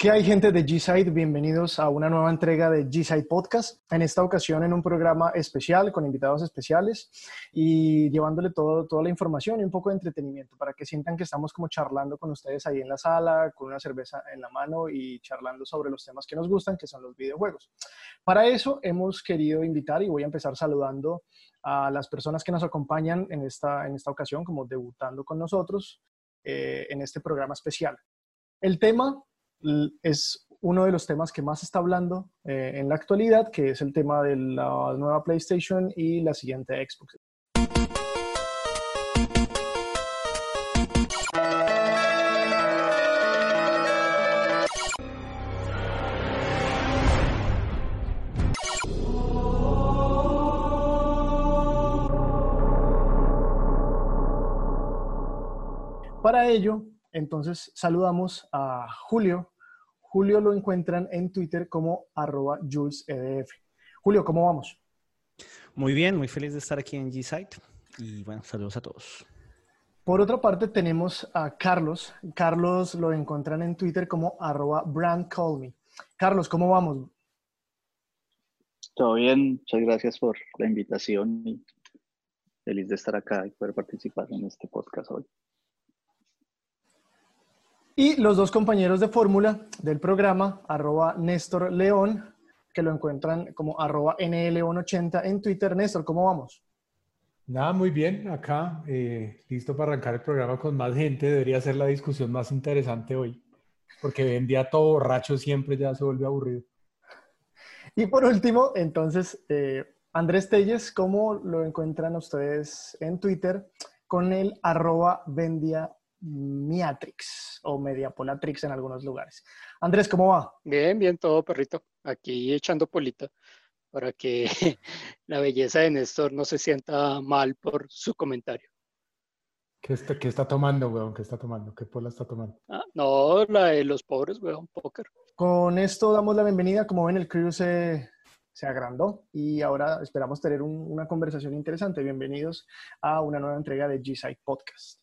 ¿Qué hay gente de G-Side? Bienvenidos a una nueva entrega de G-Side Podcast. En esta ocasión en un programa especial con invitados especiales y llevándole todo, toda la información y un poco de entretenimiento para que sientan que estamos como charlando con ustedes ahí en la sala, con una cerveza en la mano y charlando sobre los temas que nos gustan, que son los videojuegos. Para eso hemos querido invitar y voy a empezar saludando a las personas que nos acompañan en esta, en esta ocasión, como debutando con nosotros eh, en este programa especial. El tema es uno de los temas que más está hablando eh, en la actualidad, que es el tema de la nueva PlayStation y la siguiente Xbox. Para ello, entonces saludamos a Julio. Julio lo encuentran en Twitter como arroba JulesEDF. Julio, ¿cómo vamos? Muy bien, muy feliz de estar aquí en G-Site y bueno, saludos a todos. Por otra parte tenemos a Carlos. Carlos lo encuentran en Twitter como arroba brandcallme. Carlos, ¿cómo vamos? Todo bien, muchas gracias por la invitación y feliz de estar acá y poder participar en este podcast hoy. Y los dos compañeros de fórmula del programa, arroba Néstor León, que lo encuentran como arroba NL180 en Twitter. Néstor, ¿cómo vamos? Nada, muy bien, acá, eh, listo para arrancar el programa con más gente. Debería ser la discusión más interesante hoy, porque ven día todo borracho siempre ya se vuelve aburrido. Y por último, entonces, eh, Andrés Telles, ¿cómo lo encuentran ustedes en Twitter? Con el arroba Vendia Miatrix o Mediapolatrix en algunos lugares. Andrés, ¿cómo va? Bien, bien, todo perrito. Aquí echando polita para que la belleza de Néstor no se sienta mal por su comentario. ¿Qué está, qué está tomando, weón? ¿Qué está tomando? ¿Qué pola está tomando? Ah, no, la de los pobres, weón, póker. Con esto damos la bienvenida. Como ven, el crew se, se agrandó y ahora esperamos tener una conversación interesante. Bienvenidos a una nueva entrega de G-Side Podcast.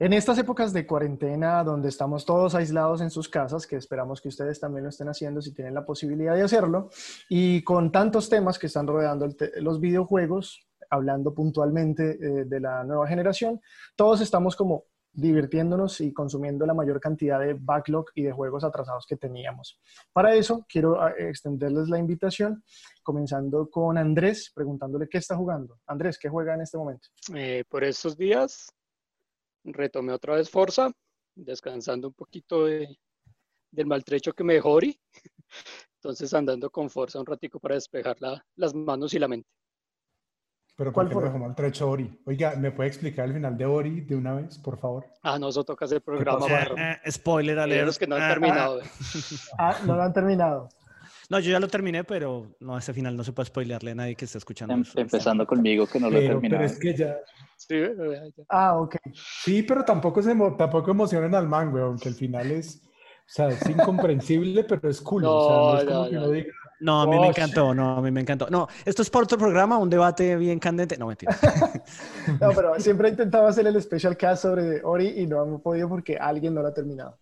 En estas épocas de cuarentena, donde estamos todos aislados en sus casas, que esperamos que ustedes también lo estén haciendo si tienen la posibilidad de hacerlo, y con tantos temas que están rodeando los videojuegos, hablando puntualmente eh, de la nueva generación, todos estamos como divirtiéndonos y consumiendo la mayor cantidad de backlog y de juegos atrasados que teníamos. Para eso, quiero ah, extenderles la invitación, comenzando con Andrés, preguntándole qué está jugando. Andrés, ¿qué juega en este momento? Eh, por estos días retomé otra vez Forza, descansando un poquito del maltrecho que me dejó Ori. Entonces andando con Forza un ratico para despejar las manos y la mente. Pero ¿por qué me dejó maltrecho Ori? Oiga, ¿me puede explicar el final de Ori de una vez, por favor? Ah, no, eso toca hacer programa. Eh, eh, spoiler alert. los que no han ah, terminado. Ah, ah, no lo han terminado. No, yo ya lo terminé, pero no, ese final no se puede spoilearle a nadie que esté escuchando. Em, empezando conmigo, que no lo he terminado. Pero es que ya... Sí, ya. Ah, ok. Sí, pero tampoco, se, tampoco emocionen al man, aunque el final es... O sea, es incomprensible, pero es cool. No, o sea, no es como que uno diga, no, a mí me encantó, no, a mí me encantó. No, esto es por otro programa, un debate bien candente. No, mentira. no, pero siempre he intentado hacer el special cast sobre Ori y no hemos podido porque alguien no lo ha terminado.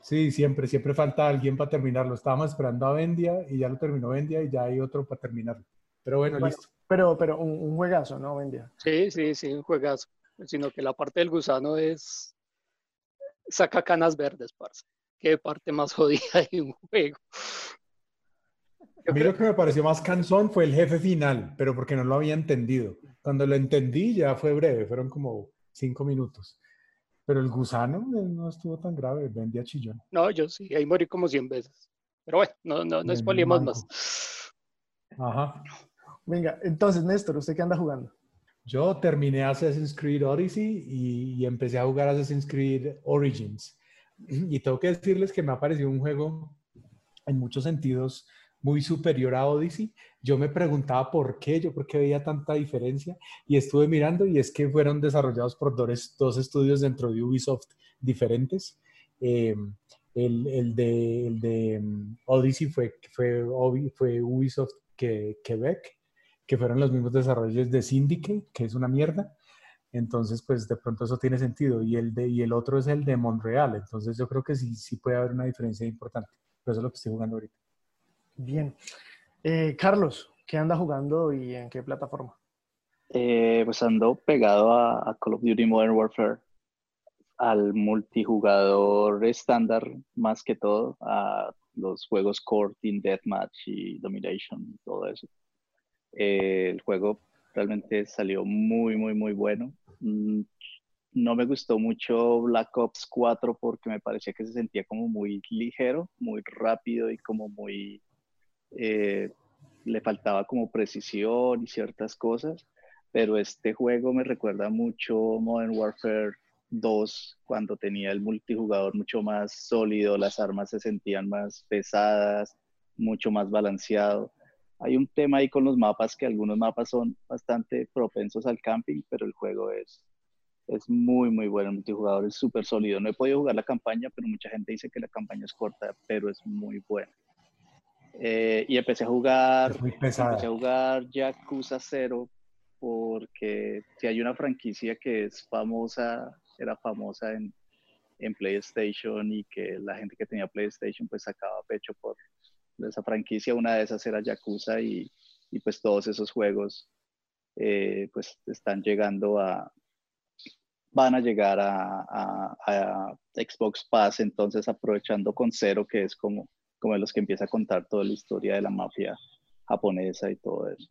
Sí, siempre, siempre falta alguien para terminarlo. Estábamos esperando a Vendia y ya lo terminó Vendia y ya hay otro para terminarlo. Pero bueno, listo. Pero, pero un, juegazo, ¿no, Vendia? Sí, sí, sí, un juegazo. Sino que la parte del gusano es saca canas verdes, parce. Qué parte más jodida de un juego. A mí lo que me pareció más cansón fue el jefe final, pero porque no lo había entendido. Cuando lo entendí ya fue breve, fueron como cinco minutos. Pero el gusano eh, no estuvo tan grave, vendía chillón. No, yo sí, ahí morí como 100 veces. Pero bueno, no, no, no más. Ajá. Venga, entonces, Néstor, ¿usted qué anda jugando? Yo terminé Assassin's Creed Odyssey y, y empecé a jugar Assassin's Creed Origins. Y tengo que decirles que me ha parecido un juego en muchos sentidos muy superior a Odyssey. Yo me preguntaba por qué, yo por qué veía tanta diferencia y estuve mirando y es que fueron desarrollados por dos, estudios dentro de Ubisoft diferentes. Em, el, el, de, el, de, em, Odyssey fue, fue, fue Ubisoft que, Quebec, que fueron los mismos desarrollos de Syndicate, que es una mierda. Entonces, pues de pronto eso tiene sentido. Y el, de, y el otro es el de Montreal. Entonces yo creo que sí, sí puede haber una diferencia importante. Pero eso es lo que estoy jugando ahorita. Bien. Eh, Carlos, ¿qué anda jugando y en qué plataforma? Eh, pues ando pegado a, Call of Duty Modern Warfare al multijugador estándar más que todo, a los juegos Core, Team Deathmatch y Domination, todo eso. Eh, el juego realmente salió muy, muy, muy bueno. Mm, no me gustó mucho Black Ops 4 porque me parecía que se sentía como muy ligero, muy rápido y como muy... Eh, le faltaba como precisión y ciertas cosas, pero este juego me recuerda mucho Modern Warfare 2 cuando tenía el multijugador mucho más sólido, las armas se sentían más pesadas, mucho más balanceado. Hay un tema ahí con los mapas que algunos mapas son bastante propensos al camping, pero el juego es, es muy, muy bueno. El multijugador es súper sólido. No he podido jugar la campaña, pero mucha gente dice que la campaña es corta, pero es muy buena. Eh, y empecé a jugar, empecé a jugar Yakuza 0 porque si hay una franquicia que es famosa era famosa en, en PlayStation y que la gente que tenía PlayStation pues sacaba pecho por esa franquicia. Una de esas era Yakuza y, y pues todos esos juegos eh, pues están llegando a, van a llegar a, a, a, Xbox Pass, entonces aprovechando con Cero, que es como, como de los que empieza a contar toda la historia de la mafia japonesa y todo eso.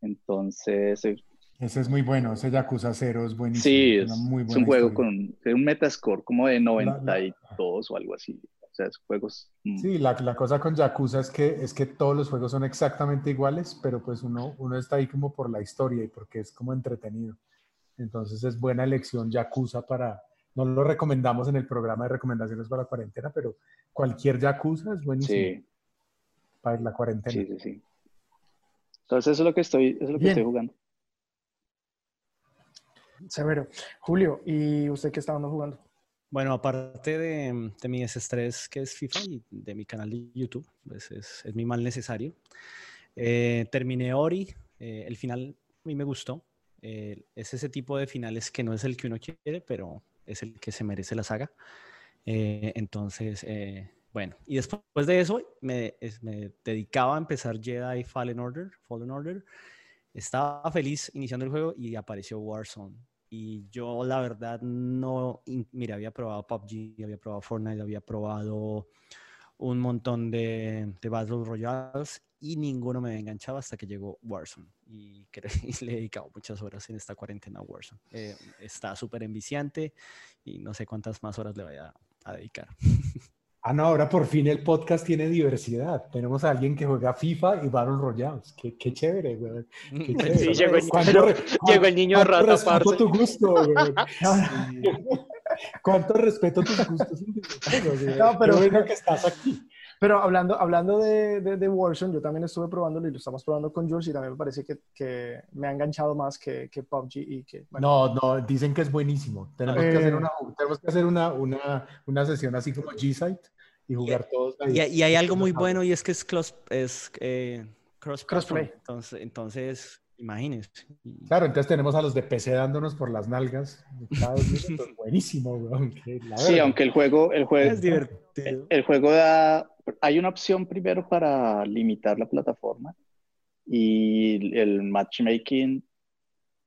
Entonces, eh, ese es muy bueno, ese Yakuza 0 es buenísimo. Sí, es, un juego con un metascore como de 92 o algo así. O sea, es juegos... Mm. Sí, la, la, cosa con Yakuza es que, es que todos los juegos son exactamente iguales, pero pues uno, uno está ahí como por la historia y porque es como entretenido. Entonces es buena elección Yakuza para... No lo recomendamos en el programa de recomendaciones para la cuarentena, pero cualquier Yakuza es buenísimo. Sí. Para la cuarentena. Sí, sí, sí. Entonces eso es lo que estoy, eso es lo que estoy jugando. Severo. Julio, ¿y usted qué está jugando? Bueno, aparte de, de, mi desestrés que es FIFA y de mi canal de YouTube, pues es, es mi mal necesario. Eh, terminé Ori, eh, el final a mí me gustó. Eh, es ese tipo de finales que no es el que uno quiere, pero es el que se merece la saga. entonces, bueno, y después de eso me, me, dedicaba a empezar Jedi Fallen Order, Fallen Order. Estaba feliz iniciando el juego y apareció Warzone y yo la verdad no, mira, había probado PUBG, había probado Fortnite, había probado un montón de, de Battle Royales y ninguno me enganchaba hasta que llegó Warzone. Y, le he dedicado muchas horas en esta cuarentena a Warzone. Eh, está súper enviciante y no sé cuántas más horas le voy a, a dedicar. Ah, no, ahora por fin el podcast tiene diversidad. Tenemos a alguien que juega FIFA y Battle Royales. Qué, qué chévere, güey. Qué chévere. Sí, llegó, el, llegó el niño de rata, parce. tu gusto, güey. ¿Cuánto respeto tus gustos? No, pero bueno que estás aquí. Pero hablando, hablando de, de, de, Warzone, yo también estuve probándolo y lo estamos probando con Jules y también me parece que, que me ha enganchado más que, que PUBG y que... Bueno. No, no, dicen que es buenísimo. Tenemos eh... que hacer, una, tenemos que hacer una, una, una sesión así como G-Site y jugar y, todos. Ahí. Y, y, hay algo muy bueno y es que es, close, es eh, cross crossplay. Entonces, entonces Imagínense. Claro, entonces tenemos a los de PC dándonos por las nalgas. buenísimo, Sí, aunque el juego, el juego, es divertido. El, juego da, hay una opción primero para limitar la plataforma y el matchmaking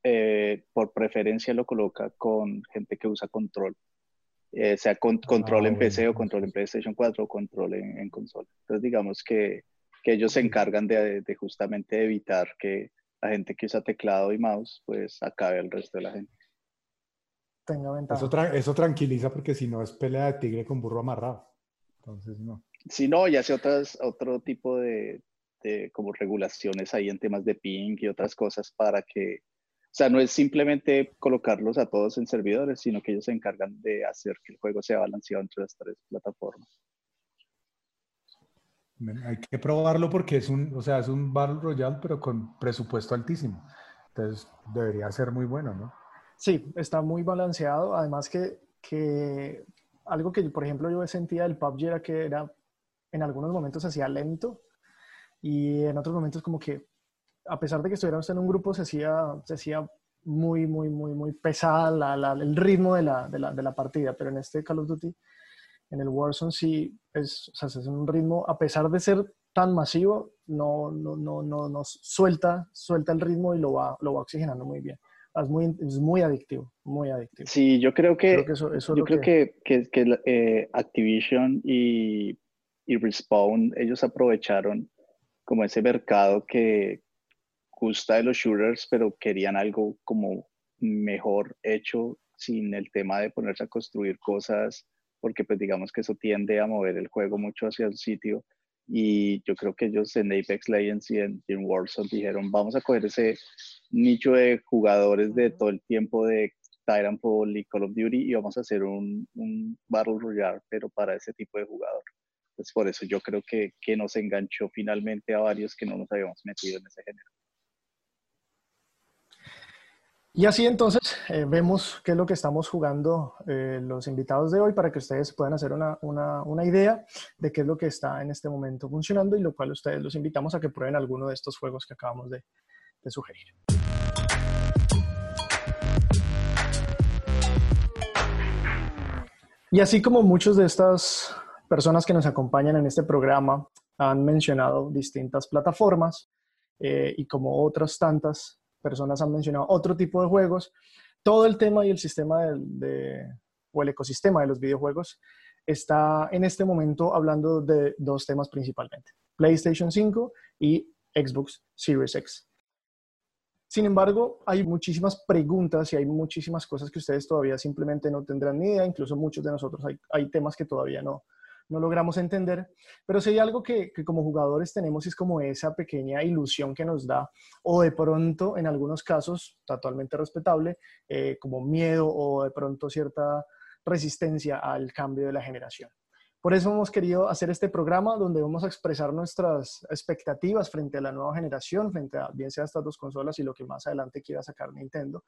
eh, por preferencia lo coloca con gente que usa control. Eh, sea con, control ah, en PC o control en PlayStation 4 o control en, en consola. Entonces digamos que, que ellos se encargan de, de justamente evitar que la gente que usa teclado y mouse, pues acabe el resto de la gente. Tenga ventaja. Eso, tra eso tranquiliza porque si no es pelea de tigre con burro amarrado. Entonces, no. Si no, y hace otras, otro tipo de, de, como regulaciones ahí en temas de ping y otras cosas para que, o sea, no es simplemente colocarlos a todos en servidores, sino que ellos se encargan de hacer que el juego sea balanceado entre las tres plataformas. Hay que probarlo porque es un, o sea, es un Battle Royale, pero con presupuesto altísimo. Entonces, debería ser muy bueno, ¿no? Sí, está muy balanceado. Además que, que algo que, por ejemplo, yo sentía del PUBG era que era, en algunos momentos se hacía lento y en otros momentos como que, a pesar de que estuviéramos en un grupo, se hacía, se hacía muy, muy, muy, muy pesada la, el ritmo de la, de, la, de la, partida, pero en este Call of Duty, en el Warzone sí es, o sea, es un ritmo, a pesar de ser tan masivo, no, no, no, no, no suelta, suelta el ritmo y lo va, lo va oxigenando muy bien. Es muy, es muy adictivo, muy adictivo. Sí, yo creo que, yo creo que, que, que eh, Activision y, y Respawn, ellos aprovecharon como ese mercado que, gusta de los shooters, pero querían algo como mejor hecho sin el tema de ponerse a construir cosas, porque pues digamos que eso tiende a mover el juego mucho hacia el sitio. Y yo creo que ellos en Apex Legends y en, Warzone dijeron, vamos a coger ese nicho de jugadores de todo el tiempo de Titanfall y Call of Duty y vamos a hacer un, un Battle Royale, pero para ese tipo de jugador. Pues por eso yo creo que, que nos enganchó finalmente a varios que no nos habíamos metido en ese género. Y así entonces eh, vemos qué es lo que estamos jugando eh, los invitados de hoy para que ustedes puedan hacer una, una, una, idea de qué es lo que está en este momento funcionando y lo cual ustedes los invitamos a que prueben alguno de estos juegos que acabamos de, sugerir. Y así como muchos de estas personas que nos acompañan en este programa han mencionado distintas plataformas eh, y como otras tantas personas han mencionado otro tipo de juegos. Todo el tema y el sistema de, o el ecosistema de los videojuegos está en este momento hablando de dos temas principalmente, PlayStation 5 y Xbox Series X. Sin embargo, hay muchísimas preguntas y hay muchísimas cosas que ustedes todavía simplemente no tendrán ni idea, incluso muchos de nosotros hay, hay temas que todavía no, no logramos entender, pero si hay algo que, como jugadores tenemos es como esa pequeña ilusión que nos da, o de pronto en algunos casos, totalmente respetable, eh, como miedo o de pronto cierta resistencia al cambio de la generación. Por eso hemos querido hacer este programa donde vamos a expresar nuestras expectativas frente a la nueva generación, frente a bien sea estas dos consolas y lo que más adelante quiera sacar Nintendo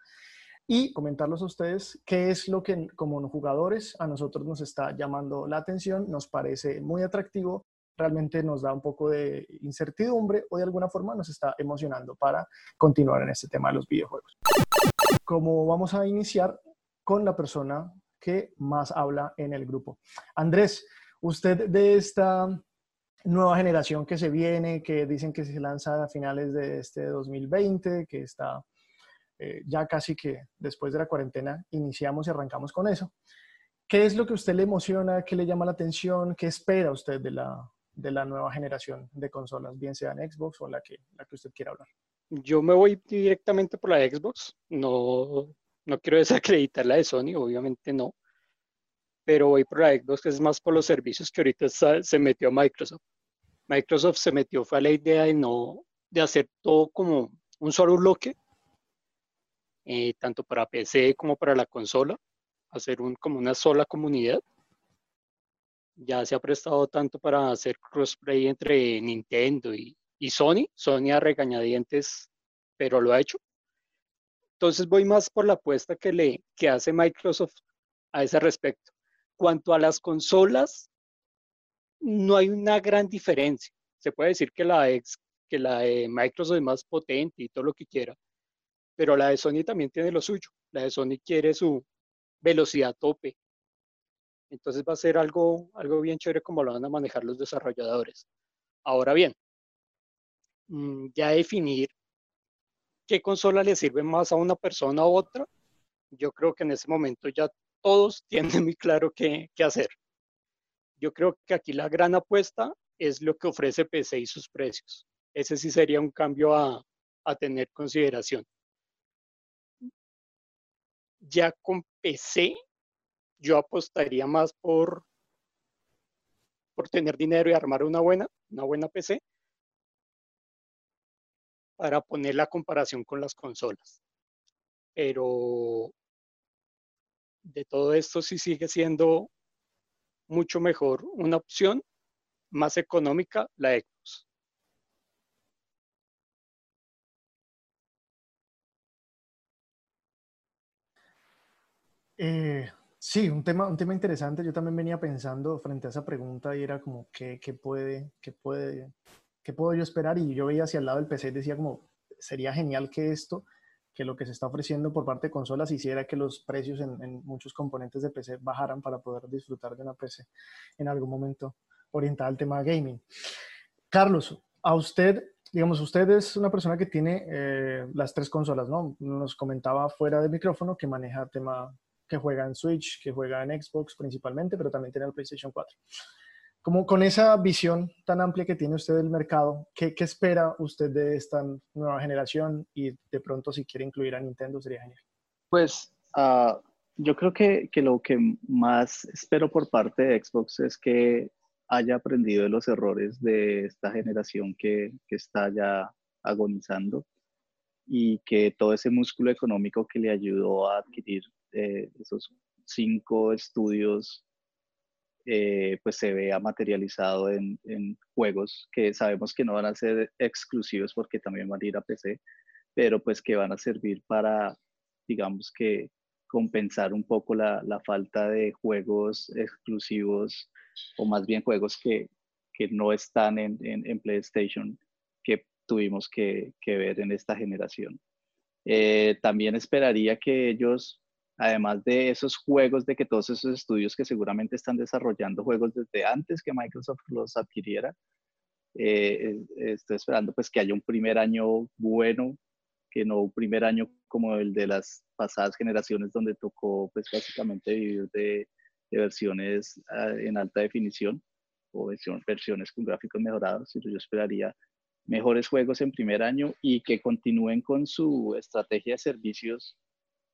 y comentarlos a ustedes qué es lo que como jugadores a nosotros nos está llamando la atención, nos parece muy atractivo, realmente nos da un poco de incertidumbre o de alguna forma nos está emocionando para continuar en este tema de los videojuegos. Como vamos a iniciar con la persona que más habla en el grupo. Andrés, usted de esta nueva generación que se viene, que dicen que se lanza a finales de este 2020, que está eh, ya casi que después de la cuarentena iniciamos y arrancamos con eso. ¿Qué es lo que a usted le emociona? ¿Qué le llama la atención? ¿Qué espera usted de la, de la nueva generación de consolas, bien sea en Xbox o la que, la que usted quiera hablar? Yo me voy directamente por la Xbox. No, no quiero desacreditar la de Sony, obviamente no. Pero voy por la Xbox, que es más por los servicios que ahorita se metió Microsoft. Microsoft se metió, fue a la idea de no, de hacer todo como un solo bloque eh, tanto para PC como para la consola, hacer un, como una sola comunidad. Ya se ha prestado tanto para hacer crossplay entre Nintendo y, y Sony. Sony a regañadientes, pero lo ha hecho. Entonces voy más por la apuesta que, le, que hace Microsoft a ese respecto. Cuanto a las consolas, no hay una gran diferencia. Se puede decir que la, ex, que la de Microsoft es más potente y todo lo que quiera, pero la de Sony también tiene lo suyo. La de Sony quiere su velocidad tope. Entonces va a ser algo, algo bien chévere como lo van a manejar los desarrolladores. Ahora bien, mm, ya definir qué consola le sirve más a una persona u otra, yo creo que en ese momento ya todos tienen muy claro qué, qué hacer. Yo creo que aquí la gran apuesta es lo que ofrece PC y sus precios. Ese sí sería un cambio a, a tener consideración ya con PC, yo apostaría más por, por tener dinero y armar una buena, una buena PC para poner la comparación con las consolas. Pero de todo esto sí sigue siendo mucho mejor una opción más económica la Xbox. Eh, sí, un tema, un tema interesante. Yo también venía pensando frente a esa pregunta y era como, ¿qué, qué puede, qué, puede, ¿qué puedo yo esperar? Y yo veía hacia el lado del PC y decía como, sería genial que esto, que lo que se está ofreciendo por parte de consolas hiciera que los precios en, en, muchos componentes de PC bajaran para poder disfrutar de una PC en algún momento orientada al tema gaming. Carlos, a usted, digamos, usted es una persona que tiene eh, las tres consolas, ¿no? Nos comentaba fuera del micrófono que maneja tema que juega en Switch, que juega en Xbox principalmente, pero también tiene el PlayStation 4. Como con esa visión tan amplia que tiene usted del mercado, ¿qué, espera usted de esta nueva generación? Y de pronto, si quiere incluir a Nintendo, sería genial. Pues uh, yo creo que, lo que más espero por parte de Xbox es que haya aprendido de los errores de esta generación que está ya agonizando y que todo ese músculo económico que le ayudó a adquirir eh, esos cinco estudios eh, pues se vea materializado en, en, juegos que sabemos que no van a ser exclusivos porque también van a ir a PC, pero pues que van a servir para, digamos que, compensar un poco la, la falta de juegos exclusivos o más bien juegos que, que no están en, en, en, PlayStation que tuvimos que, que ver en esta generación. Eh, también esperaría que ellos, además de esos juegos, de que todos esos estudios que seguramente están desarrollando juegos desde antes que Microsoft los adquiriera, eh, estoy esperando pues que haya un primer año bueno, que no un primer año como el de las pasadas generaciones donde tocó pues básicamente vivir de, versiones ah, en alta definición o versiones con gráficos mejorados, yo esperaría mejores juegos en primer año y que continúen con su estrategia de servicios.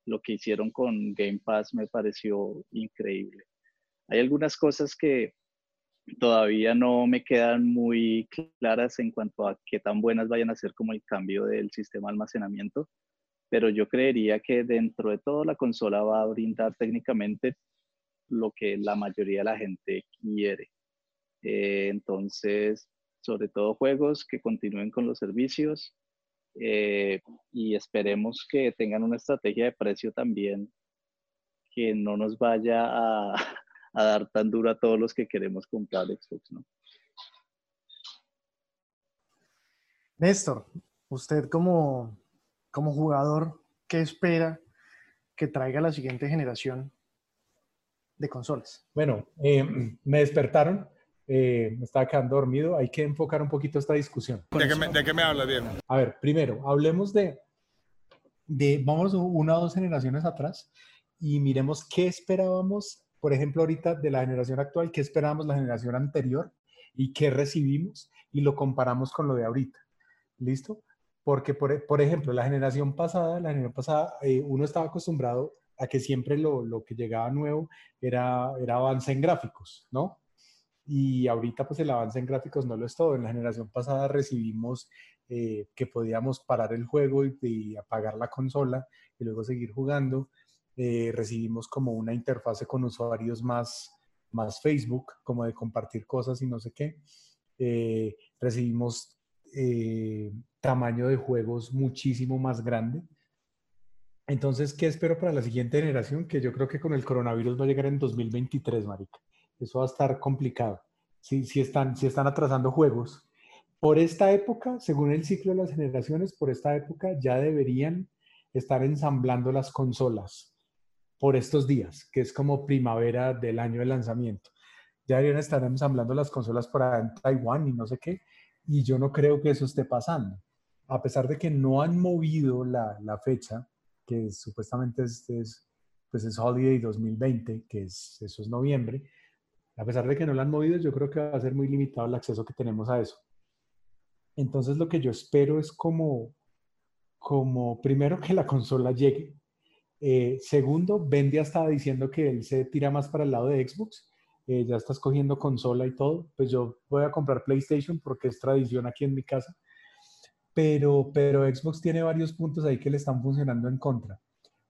Lo que hicieron con Game Pass me pareció increíble. Hay algunas cosas que todavía no me quedan muy claras en cuanto a qué tan buenas vayan a ser como el cambio del sistema de almacenamiento, pero yo creería que dentro de todo la consola va a brindar técnicamente lo que la mayoría de la gente quiere. Eh, entonces, sobre todo juegos que continúen con los servicios eh, y esperemos que tengan una estrategia de precio también que no nos vaya a, a dar tan duro a todos los que queremos comprar Xbox, ¿no? Néstor, usted como, como jugador, ¿qué espera que traiga la siguiente generación de consolas? Bueno, eh, me despertaron, eh, me estaba quedando dormido, hay que enfocar un poquito esta discusión. ¿De qué me, de qué me habla, Diego? A ver, primero, hablemos de, de, vamos una o dos generaciones atrás y miremos qué esperábamos, por ejemplo, ahorita de la generación actual, qué esperábamos la generación anterior y qué recibimos y lo comparamos con lo de ahorita. ¿Listo? Porque, por, por ejemplo, la generación pasada, la generación pasada, eh, uno estaba acostumbrado a que siempre lo, lo, que llegaba nuevo era, era avance en gráficos, ¿no? Y ahorita pues el avance en gráficos no lo es todo. En la generación pasada recibimos eh, que podíamos parar el juego y, apagar la consola y luego seguir jugando. Eh, recibimos como una interfase con usuarios más, más Facebook, como de compartir cosas y no sé qué. Eh, recibimos tamaño de juegos muchísimo más grande. Entonces, ¿qué espero para la siguiente generación? Que yo creo que con el coronavirus va a llegar en 2023, marica. Eso va a estar complicado. Si, si, están, si están atrasando juegos. Por esta época, según el ciclo de las generaciones, por esta época ya deberían estar ensamblando las consolas por estos días, que es como primavera del año de lanzamiento. Ya deberían estar ensamblando las consolas para en Taiwán y no sé qué. Y yo no creo que eso esté pasando. A pesar de que no han movido la, la fecha, que supuestamente es, es, pues es Holiday 2020, que es, eso es noviembre, a pesar de que no lo han movido, yo creo que va a ser muy limitado el acceso que tenemos a eso. Entonces lo que yo espero es como, como primero que la consola llegue. Eh, segundo, Bendy estaba diciendo que él se tira más para el lado de Xbox. Eh, ya está escogiendo consola y todo. Pues yo voy a comprar PlayStation porque es tradición aquí en mi casa pero, pero Xbox tiene varios puntos ahí que le están funcionando en contra.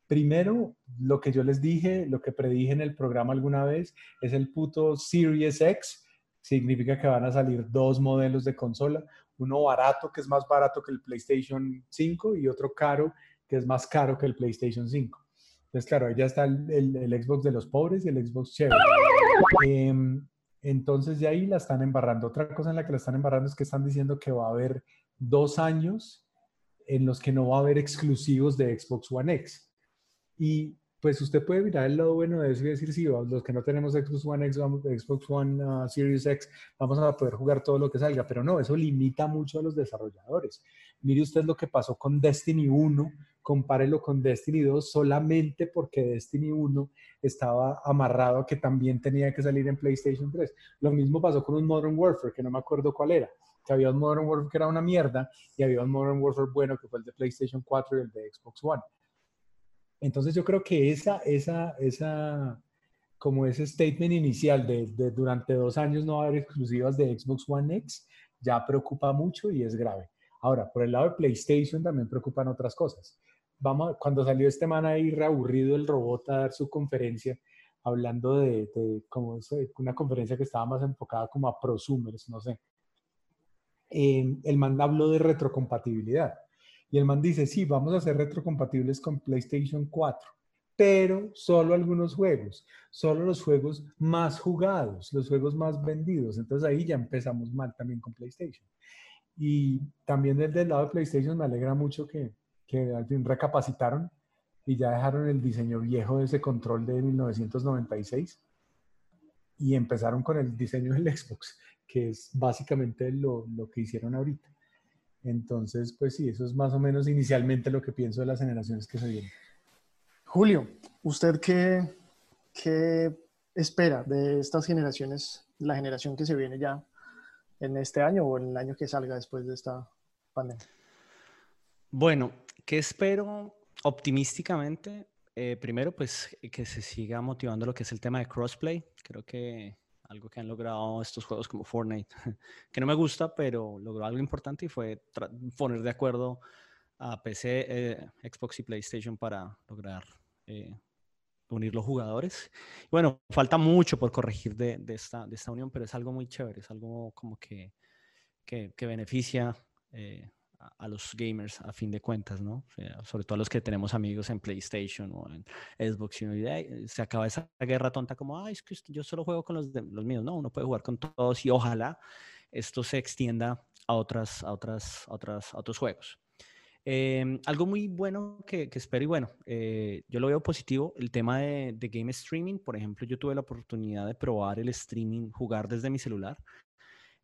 Primero, lo que yo les dije, lo que predije en el programa alguna vez, es el puto Series X. Significa que van a salir dos modelos de consola, uno barato, que es más barato que el PlayStation 5, y otro caro, que es más caro que el PlayStation 5. Entonces, claro, ahí ya está el, Xbox de los pobres y el Xbox chévere. Eh, entonces, de ahí la están embarrando. Otra cosa en la que la están embarrando es que están diciendo que va a haber dos años en los que no va a haber exclusivos de Xbox One X. Y pues usted puede mirar el lado bueno de eso y decir, sí, los que no tenemos Xbox One Xbox One uh, Series X, vamos a poder jugar todo lo que salga, pero no, eso limita mucho a los desarrolladores. Mire usted lo que pasó con Destiny 1, compárelo con Destiny 2 solamente porque Destiny 1 estaba amarrado a que también tenía que salir en PlayStation 3. Lo mismo pasó con un Modern Warfare, que no me acuerdo cuál era, que había un Modern Warfare que era una mierda y había un Modern Warfare bueno que fue el de PlayStation 4 y el de Xbox One. Entonces yo creo que esa, esa, esa, como ese statement inicial de, durante dos años no va a haber exclusivas de Xbox One X, ya preocupa mucho y es grave. Ahora, por el lado de PlayStation también preocupan otras cosas. Vamos, cuando salió este man ahí reaburrido el robot a dar su conferencia, hablando de, como una conferencia que estaba más enfocada como a prosumers, no sé. Eh, el man habló de retrocompatibilidad. Y el man dice, sí, vamos a ser retrocompatibles con PlayStation 4, pero solo algunos juegos, solo los juegos más jugados, los juegos más vendidos. Entonces ahí ya empezamos mal también con PlayStation. Y también desde el lado de PlayStation me alegra mucho que, que al fin recapacitaron y ya dejaron el diseño viejo de ese control de 1996 y empezaron con el diseño del Xbox, que es básicamente lo, lo que hicieron ahorita. Entonces, pues sí, eso es más o menos inicialmente lo que pienso de las generaciones que se vienen. Julio, ¿usted qué, qué espera de estas generaciones, la generación que se viene ya en este año o en el año que salga después de esta pandemia? Bueno, ¿qué espero optimísticamente? Eh, primero, pues que se siga motivando lo que es el tema de crossplay. Creo que algo que han logrado estos juegos como Fortnite, que no me gusta, pero logró algo importante y fue poner de acuerdo a PC, eh, Xbox y PlayStation para lograr eh, unir los jugadores. bueno, falta mucho por corregir de, esta, de esta unión, pero es algo muy chévere, es algo como que, que, beneficia eh, a, los gamers a fin de cuentas, ¿no? sobre todo a los que tenemos amigos en PlayStation o en Xbox y se acaba esa guerra tonta como, ay, es que yo solo juego con los, los míos, no, uno puede jugar con todos y ojalá esto se extienda a, otras, a, otras, otras, otros juegos. Em, algo muy bueno que, espero y bueno, eh, yo lo veo positivo, el tema de, de, game streaming, por ejemplo, yo tuve la oportunidad de probar el streaming, jugar desde mi celular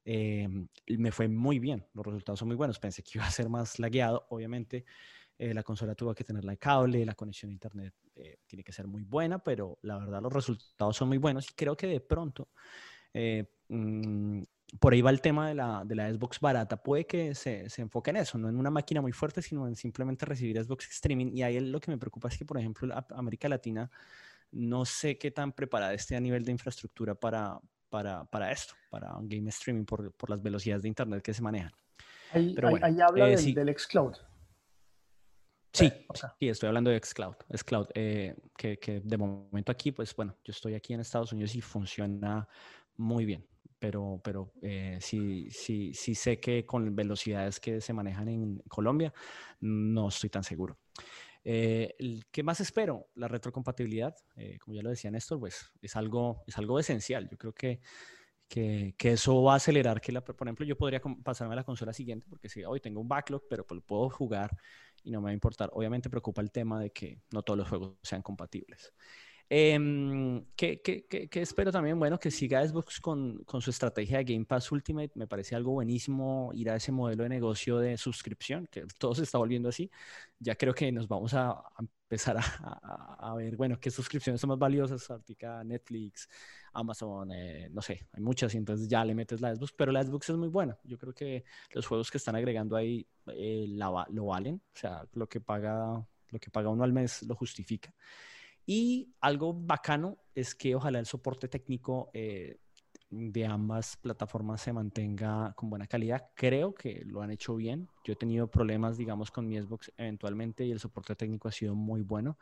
eh, me fue muy bien, los resultados son muy buenos. Pensé que iba a ser más lagueado, obviamente. Eh, la consola tuvo que tener la cable, la conexión a internet eh, tiene que ser muy buena, pero la verdad los resultados son muy buenos y creo que de pronto mm, por ahí va el tema de la, de la Xbox barata. Puede que se, se, enfoque en eso, no en una máquina muy fuerte, sino en simplemente recibir Xbox Streaming. Y ahí lo que me preocupa es que, por ejemplo, América Latina no sé qué tan preparada esté a nivel de infraestructura para, para, para esto, para un game streaming por, por, las velocidades de internet que se manejan. Ahí, ahí, habla eh, del, xCloud. Sí, eh, sí, estoy hablando de xCloud, xCloud eh, que, que, de momento aquí, pues bueno, yo estoy aquí en Estados Unidos y funciona muy bien, pero, pero sí, sí, sí sé que con velocidades que se manejan en Colombia, no estoy tan seguro. Eh, ¿Qué más espero? La retrocompatibilidad, eh, como ya lo decía Néstor, pues es algo, es algo esencial. Yo creo que, que, que, eso va a acelerar que, la, por ejemplo, yo podría pasarme a la consola siguiente porque si hoy tengo un backlog, pero pues, puedo jugar y no me va a importar. Obviamente preocupa el tema de que no todos los juegos sean compatibles. Eh, ¿qué, qué, qué, espero también? Bueno, que siga Xbox con, con, su estrategia de Game Pass Ultimate. Me parece algo buenísimo ir a ese modelo de negocio de suscripción, que todo se está volviendo así. Ya creo que nos vamos a, empezar a, a, ver, bueno, qué suscripciones son más valiosas. Artica, Netflix, Amazon, eh, no sé, hay muchas y entonces ya le metes la Xbox, pero la Xbox es muy buena. Yo creo que los juegos que están agregando ahí eh, la, lo valen, o sea, lo que paga, lo que paga uno al mes lo justifica. Y algo bacano es que ojalá el soporte técnico eh, de ambas plataformas se mantenga con buena calidad. Creo que lo han hecho bien. Yo he tenido problemas, digamos, con mi Xbox eventualmente y el soporte técnico ha sido muy bueno.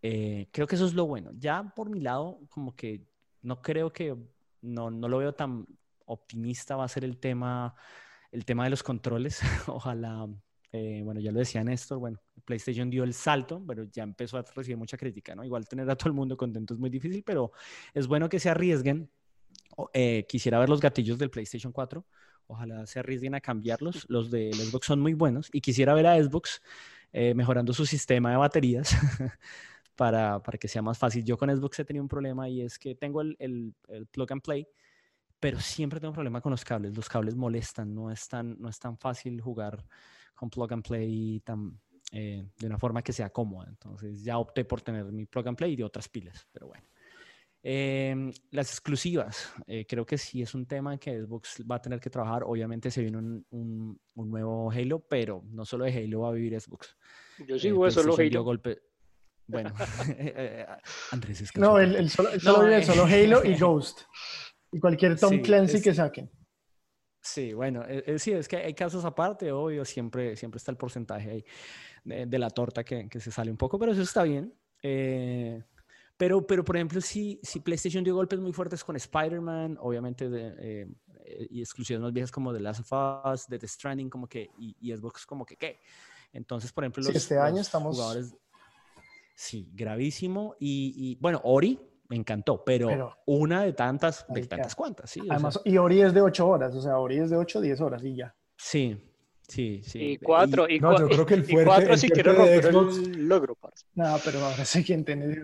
Eh, creo que eso es lo bueno. Ya por mi lado, como que no creo que, no, no lo veo tan optimista va a ser el tema, el tema de los controles. ojalá eh, bueno, ya lo decía Néstor, bueno, PlayStation dio el salto, pero ya empezó a recibir mucha crítica, ¿no? Igual tener a todo el mundo contento es muy difícil, pero es bueno que se arriesguen. Eh, quisiera ver los gatillos del PlayStation 4. Ojalá se arriesguen a cambiarlos. Los de Xbox son muy buenos y quisiera ver a Xbox eh, mejorando su sistema de baterías para, para, que sea más fácil. Yo con Xbox he tenido un problema y es que tengo el, el, el plug and play, pero siempre tengo un problema con los cables. Los cables molestan, no es tan, no es tan fácil jugar con plug and play tan, eh, de una forma que sea cómoda. Entonces ya opté por tener mi plug and play y de otras pilas, pero bueno. Eh, las exclusivas, eh, creo que sí es un tema que Xbox va a tener que trabajar. Obviamente se viene un, un, un, nuevo Halo, pero no solo de Halo va a vivir Xbox. Yo sigo eh, solo Halo. Golpe... Bueno, Andrés es No, el, el solo, el solo, no, vive solo Halo y Ghost. Y cualquier Tom sí, Clancy es... que saquen. Sí, bueno, sí, es que hay casos aparte, obvio, siempre, siempre está el porcentaje ahí de, de la torta que, que, se sale un poco, pero eso está bien. Eh, pero, pero, por ejemplo, si, si PlayStation dio golpes muy fuertes con Spider-Man, obviamente, de, eh, y exclusivas más viejas como The Last of Us, The, The Stranding, como que, y, y, Xbox como que, ¿qué? Entonces, por ejemplo, los, sí, este los año estamos... jugadores... Sí, gravísimo. Y, y, bueno, Ori me encantó, pero, pero una de tantas, de tantas cuantas, sí. Además, sea... y Ori es de 8 horas, o sea, Ori es de 8 10 horas y ya. Sí, Sí, sí. Y cuatro, y, no, yo creo que el fuerte, y cuatro el si quiero romper Xbox... el logro, parce. No, pero ahora sé quién tiene.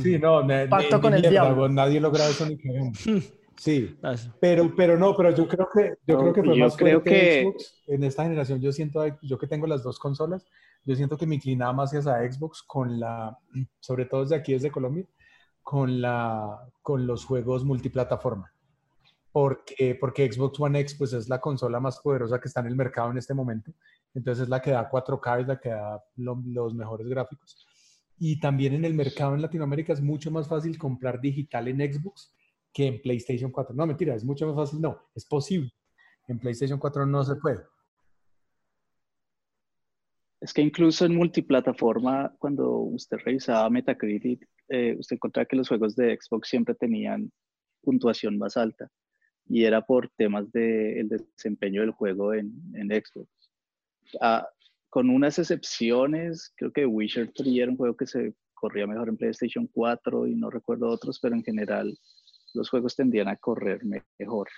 Sí, no, ne, Pacto ni, con ni el mierda, diablo. Nadie logra eso ni queremos. Sí, pero, pero no, pero yo creo que, yo No, creo que fue yo más creo que- Xbox en esta generación. Yo siento, yo que tengo las dos consolas, yo siento que me inclinaba más hacia Xbox con la, sobre todo desde aquí, desde Colombia, con la, con los juegos multiplataforma. Porque, porque Xbox One X pues es la consola más poderosa que está en el mercado en este momento. Entonces es la que da 4K, es la que da lo- los mejores gráficos. Y también en el mercado en Latinoamérica es mucho más fácil comprar digital en Xbox que en PlayStation 4. No, mentira, es mucho más fácil. No, es posible. En PlayStation 4 no se puede. Es que incluso en multiplataforma, cuando usted revisaba Metacritic, eh, usted encontraba que los juegos de Xbox siempre tenían puntuación más alta. Y era por temas del de desempeño del juego en, en Xbox. Ah, con unas excepciones, creo que Witcher 3 era un juego que se corría mejor en PlayStation 4 y no recuerdo otros, pero en general los juegos tendían a correr mejor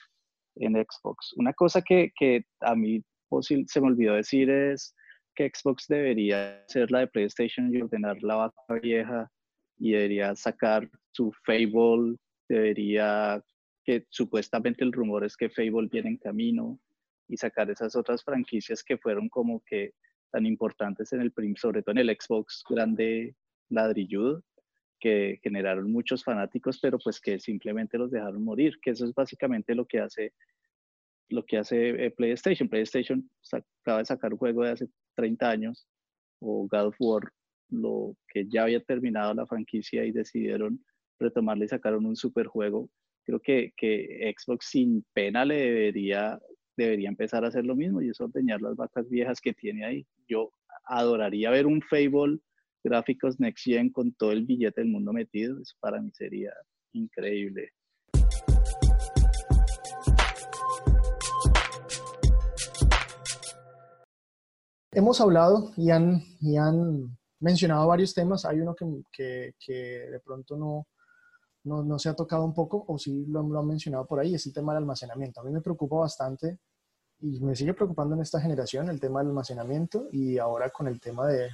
en Xbox. Una cosa que, que a mí se me olvidó decir es que Xbox debería ser la de PlayStation y ordenar la vaca vieja y debería sacar su Fable, debería, que supuestamente el rumor es que Fable viene en camino y sacar esas otras franquicias que fueron como que tan importantes en el sobre todo en el Xbox grande ladrilludo, que generaron muchos fanáticos, pero pues que simplemente los dejaron morir, que eso es básicamente lo que hace lo que hace eh, PlayStation. PlayStation acaba de sacar un juego de hace 30 años, o God of War, lo que ya había terminado la franquicia y decidieron retomarle y sacaron un super juego. Creo que, que Xbox sin pena le debería, debería empezar a hacer lo mismo y es ordeñar las vacas viejas que tiene ahí. Yo adoraría ver un Fable gráficos Next Gen con todo el billete del mundo metido. Eso para mí sería increíble. Hemos hablado y han, y han mencionado varios temas. Hay uno que, que, que de pronto no, no, no, se ha tocado un poco, o sí lo, lo, han mencionado por ahí, es el tema del almacenamiento. A mí me preocupa bastante y me sigue preocupando en esta generación el tema del almacenamiento y ahora con el tema de,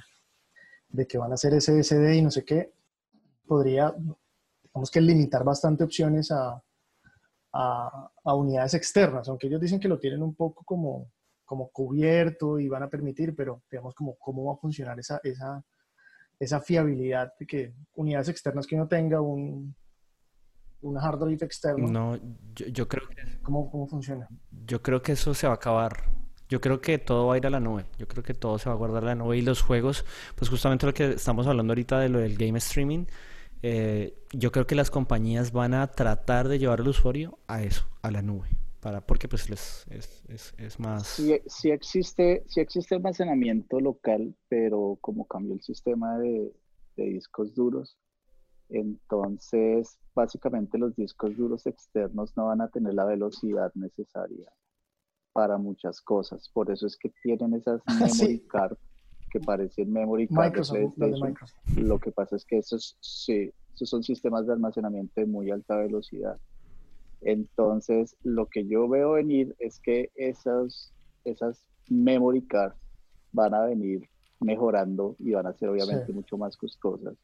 de que van a ser SSD y no sé qué, podría, digamos que limitar bastante opciones a, a, a unidades externas, aunque ellos dicen que lo tienen un poco como como cubierto y van a permitir, pero digamos como cómo va a funcionar esa, esa, esa fiabilidad de que unidades externas que uno tenga un, un hard drive externo. No, yo, yo creo que... ¿Cómo, ¿Cómo funciona? Yo creo que eso se va a acabar. Yo creo que todo va a ir a la nube. Yo creo que todo se va a guardar en la nube y los juegos, pues justamente lo que estamos hablando ahorita de lo del game streaming, eh, yo creo que las compañías van a tratar de llevar al usuario a eso, a la nube para porque pues les, es, es, es más sí, sí, existe sí existe almacenamiento local pero como cambió el sistema de, de, discos duros entonces básicamente los discos duros externos no van a tener la velocidad necesaria para muchas cosas. Por eso es que tienen esas memory sí. card que parecen memory card de PlayStation. Lo que pasa es que esos sí esos son sistemas de almacenamiento de muy alta velocidad Entonces, lo que yo veo venir es que esas, esas memory cards van a venir mejorando y van a ser obviamente mucho más costosas.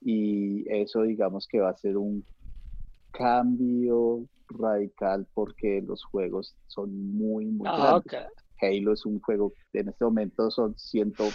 Y eso digamos que va a ser un cambio radical porque los juegos son muy, muy ah, grandes. Halo es un juego, en este momento son 110.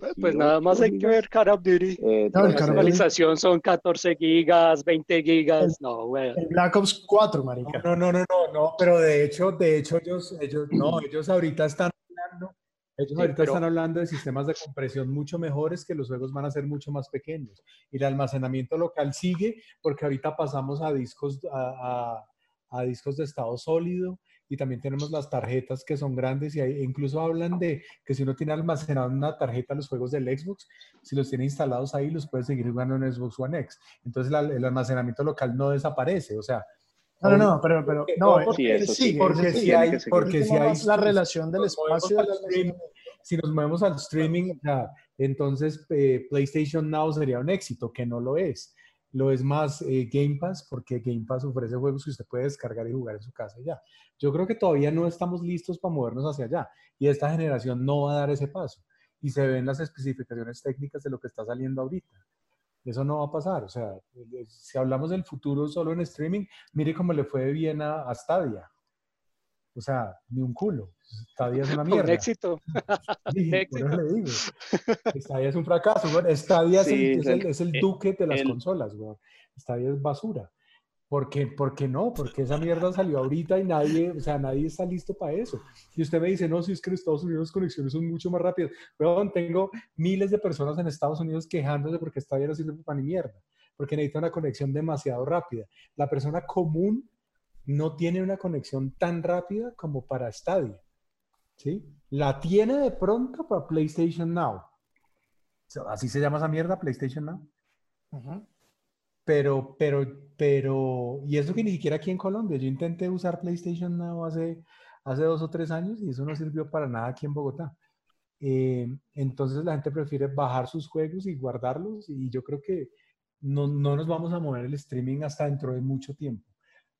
Pues, pues nada más hay que ver Call of Duty. Eh, la actualización son 14 gigas, 20 gigas, no, güey. El Black Ops 4, marica. No, no, no, no, no, pero de hecho, de hecho ellos, ellos, no, ellos ahorita están hablando, ellos ahorita están hablando de sistemas de compresión mucho mejores que los juegos van a ser mucho más pequeños. Y el almacenamiento local sigue porque ahorita pasamos a discos, a, a, a discos de estado sólido y también tenemos las tarjetas que son grandes y ahí incluso hablan de que si uno tiene almacenado una tarjeta los juegos del Xbox, si los tiene instalados ahí los puede seguir jugando en Xbox One X. Entonces el almacenamiento local no desaparece, o sea... No, no, no, pero, pero no, porque sí, porque si hay, porque si hay la relación del espacio si nos movemos al streaming, entonces eh, PlayStation Now sería un éxito, que no lo es. Lo es más eh, Game Pass, porque Game Pass ofrece juegos que usted puede descargar y jugar en su casa ya. Yo creo que todavía no estamos listos para movernos hacia allá y esta generación no va a dar ese paso. Y se ven las especificaciones técnicas de lo que está saliendo ahorita. Eso no va a pasar. O sea, eh, si hablamos del futuro solo en streaming, mire cómo le fue bien a Stadia. O sea, ni un culo. Stadia es una mierda. Un éxito. Sí, éxito. le digo. Stadia es un fracaso. Stadia es, el, es, el, duque de las consolas. Güey. Stadia es basura. ¿Por qué? ¿Por qué no? Porque esa mierda salió ahorita y nadie, o sea, nadie está listo para eso. Y usted me dice, no, si es que en Estados Unidos las conexiones son mucho más rápidas. Pero tengo miles de personas en Estados Unidos quejándose porque Stadia no sirve para ni mierda. Porque necesita una conexión demasiado rápida. La persona común no tiene una conexión tan rápida como para Stadia. ¿Sí? La tiene de pronto para PlayStation Now. Así se llama esa mierda, PlayStation Now. Pero, pero, pero, y eso que ni siquiera aquí en Colombia, yo intenté usar PlayStation Now hace, hace dos o tres años y eso no sirvió para nada aquí en Bogotá. Eh, entonces la gente prefiere bajar sus juegos y guardarlos y yo creo que no, no, nos vamos a mover el streaming hasta dentro de mucho tiempo,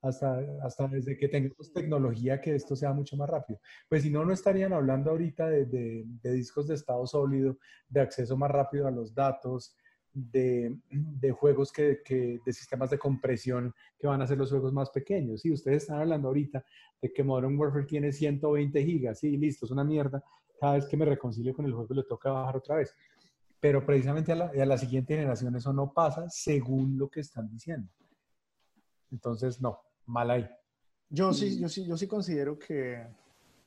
hasta, hasta desde que tengamos tecnología que esto sea mucho más rápido. Pues si no, no estarían hablando ahorita de, de, de discos de estado sólido, de acceso más rápido a los datos, de, de juegos que, que, de sistemas de compresión que van a ser los juegos más pequeños. Y ustedes están hablando ahorita de que Modern Warfare tiene 120 gigas. Sí, listo, es una mierda. Cada vez que me reconcilio con el juego le toca bajar otra vez. Pero precisamente a la, a la siguiente generación eso no pasa según lo que están diciendo. Entonces, no, mal ahí. Yo sí, yo sí, yo sí considero que,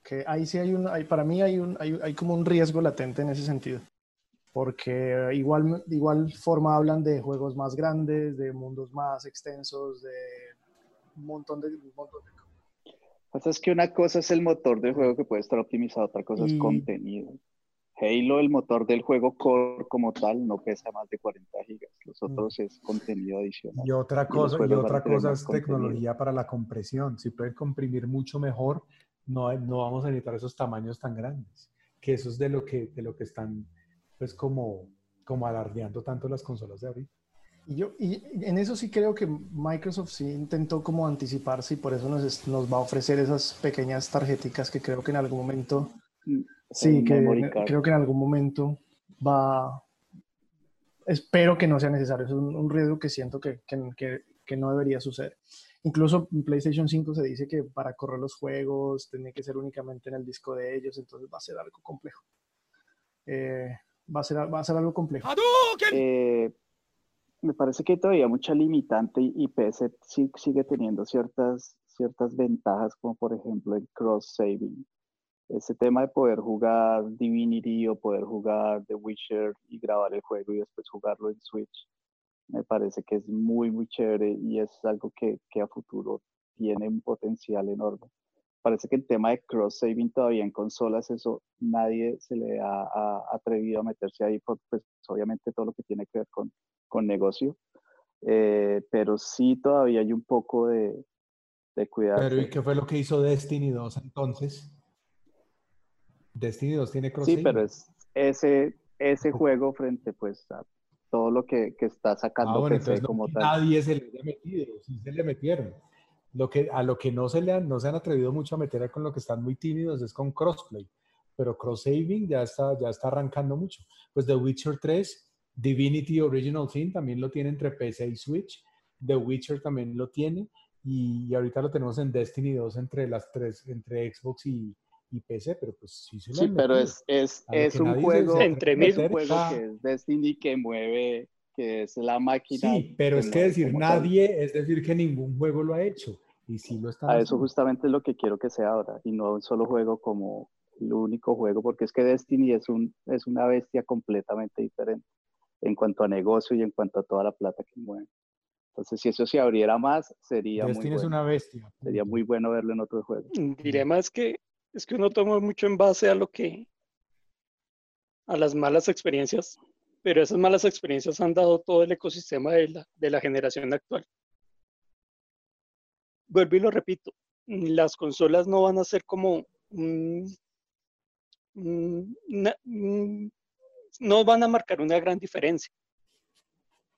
que ahí sí hay un, hay, para mí hay, un, hay, hay como un riesgo latente en ese sentido porque igual, igual forma hablan de juegos más grandes, de mundos más extensos, de un montón de... Un montón de... Pues es que una cosa es el motor del juego que puede estar optimizado, otra cosa es contenido. Halo, el motor del juego core como tal, no pesa más de 40 gigas. Los mm. otros es contenido adicional. Y otra cosa, y, otra cosa es tecnología para la compresión. Si pueden comprimir mucho mejor, no, no vamos a necesitar esos tamaños tan grandes. Que eso es de lo que, de lo que están pues como, como alardeando tanto las consolas de ahorita. Y, yo, y en eso sí creo que Microsoft sí intentó como anticiparse y por eso nos, nos va a ofrecer esas pequeñas tarjeticas que creo que en algún momento, mm, sí, que creo que en algún momento va, espero que no sea necesario, es un, riesgo que siento que, que, que, no debería suceder. Incluso en PlayStation 5 se dice que para correr los juegos tiene que ser únicamente en el disco de ellos, entonces va a ser algo complejo. Eh, va a ser, va a ser algo complejo. Eh, me parece que todavía mucha limitante y, PC sigue teniendo ciertas, ciertas ventajas, como por ejemplo el cross-saving. Ese tema de poder jugar Divinity o poder jugar The Witcher y grabar el juego y después jugarlo en Switch, me parece que es muy, muy chévere y es algo que, que a futuro tiene un potencial enorme parece que el tema de cross-saving todavía en consolas, eso nadie se le ha, atrevido a meterse ahí, por, pues obviamente todo lo que tiene que ver con, con negocio, eh, pero sí todavía hay un poco de, de cuidado. Pero ¿y qué fue lo que hizo Destiny 2 entonces? Destiny 2 tiene cross-saving. Sí, pero es ese, ese juego frente pues a todo lo que, que está sacando ah, PC como tal. Nadie se le ha metido, sí se le metieron. Lo que, a lo que no se, le han, no se han atrevido mucho a meter con lo que están muy tímidos es con crossplay, pero cross-saving ya está, ya está arrancando mucho. Pues The Witcher 3, Divinity Original Sin también lo tiene entre PC y Switch, The Witcher también lo tiene, y, ahorita lo tenemos en Destiny 2 entre las tres, entre Xbox y, y PC, pero pues sí se lo Sí, pero es, es, es un juego, entre es un juego que es Destiny que mueve, que es la máquina. Sí, pero es que decir nadie es decir que ningún juego lo ha hecho. Y sí lo está A eso justamente es lo que quiero que sea ahora, y no un solo juego como el único juego, porque es que Destiny es, un, es una bestia completamente diferente en cuanto a negocio y en cuanto a toda la plata que mueve. Entonces, si eso se abriera más, sería muy bueno. es una bestia. Sería muy bueno verlo en otros juegos. Diré más que es que uno toma mucho en base a lo que, a las malas experiencias, pero esas malas experiencias han dado todo el ecosistema de la, de la generación actual. Vuelvo y lo repito, las consolas no van a ser como no van a marcar una gran diferencia.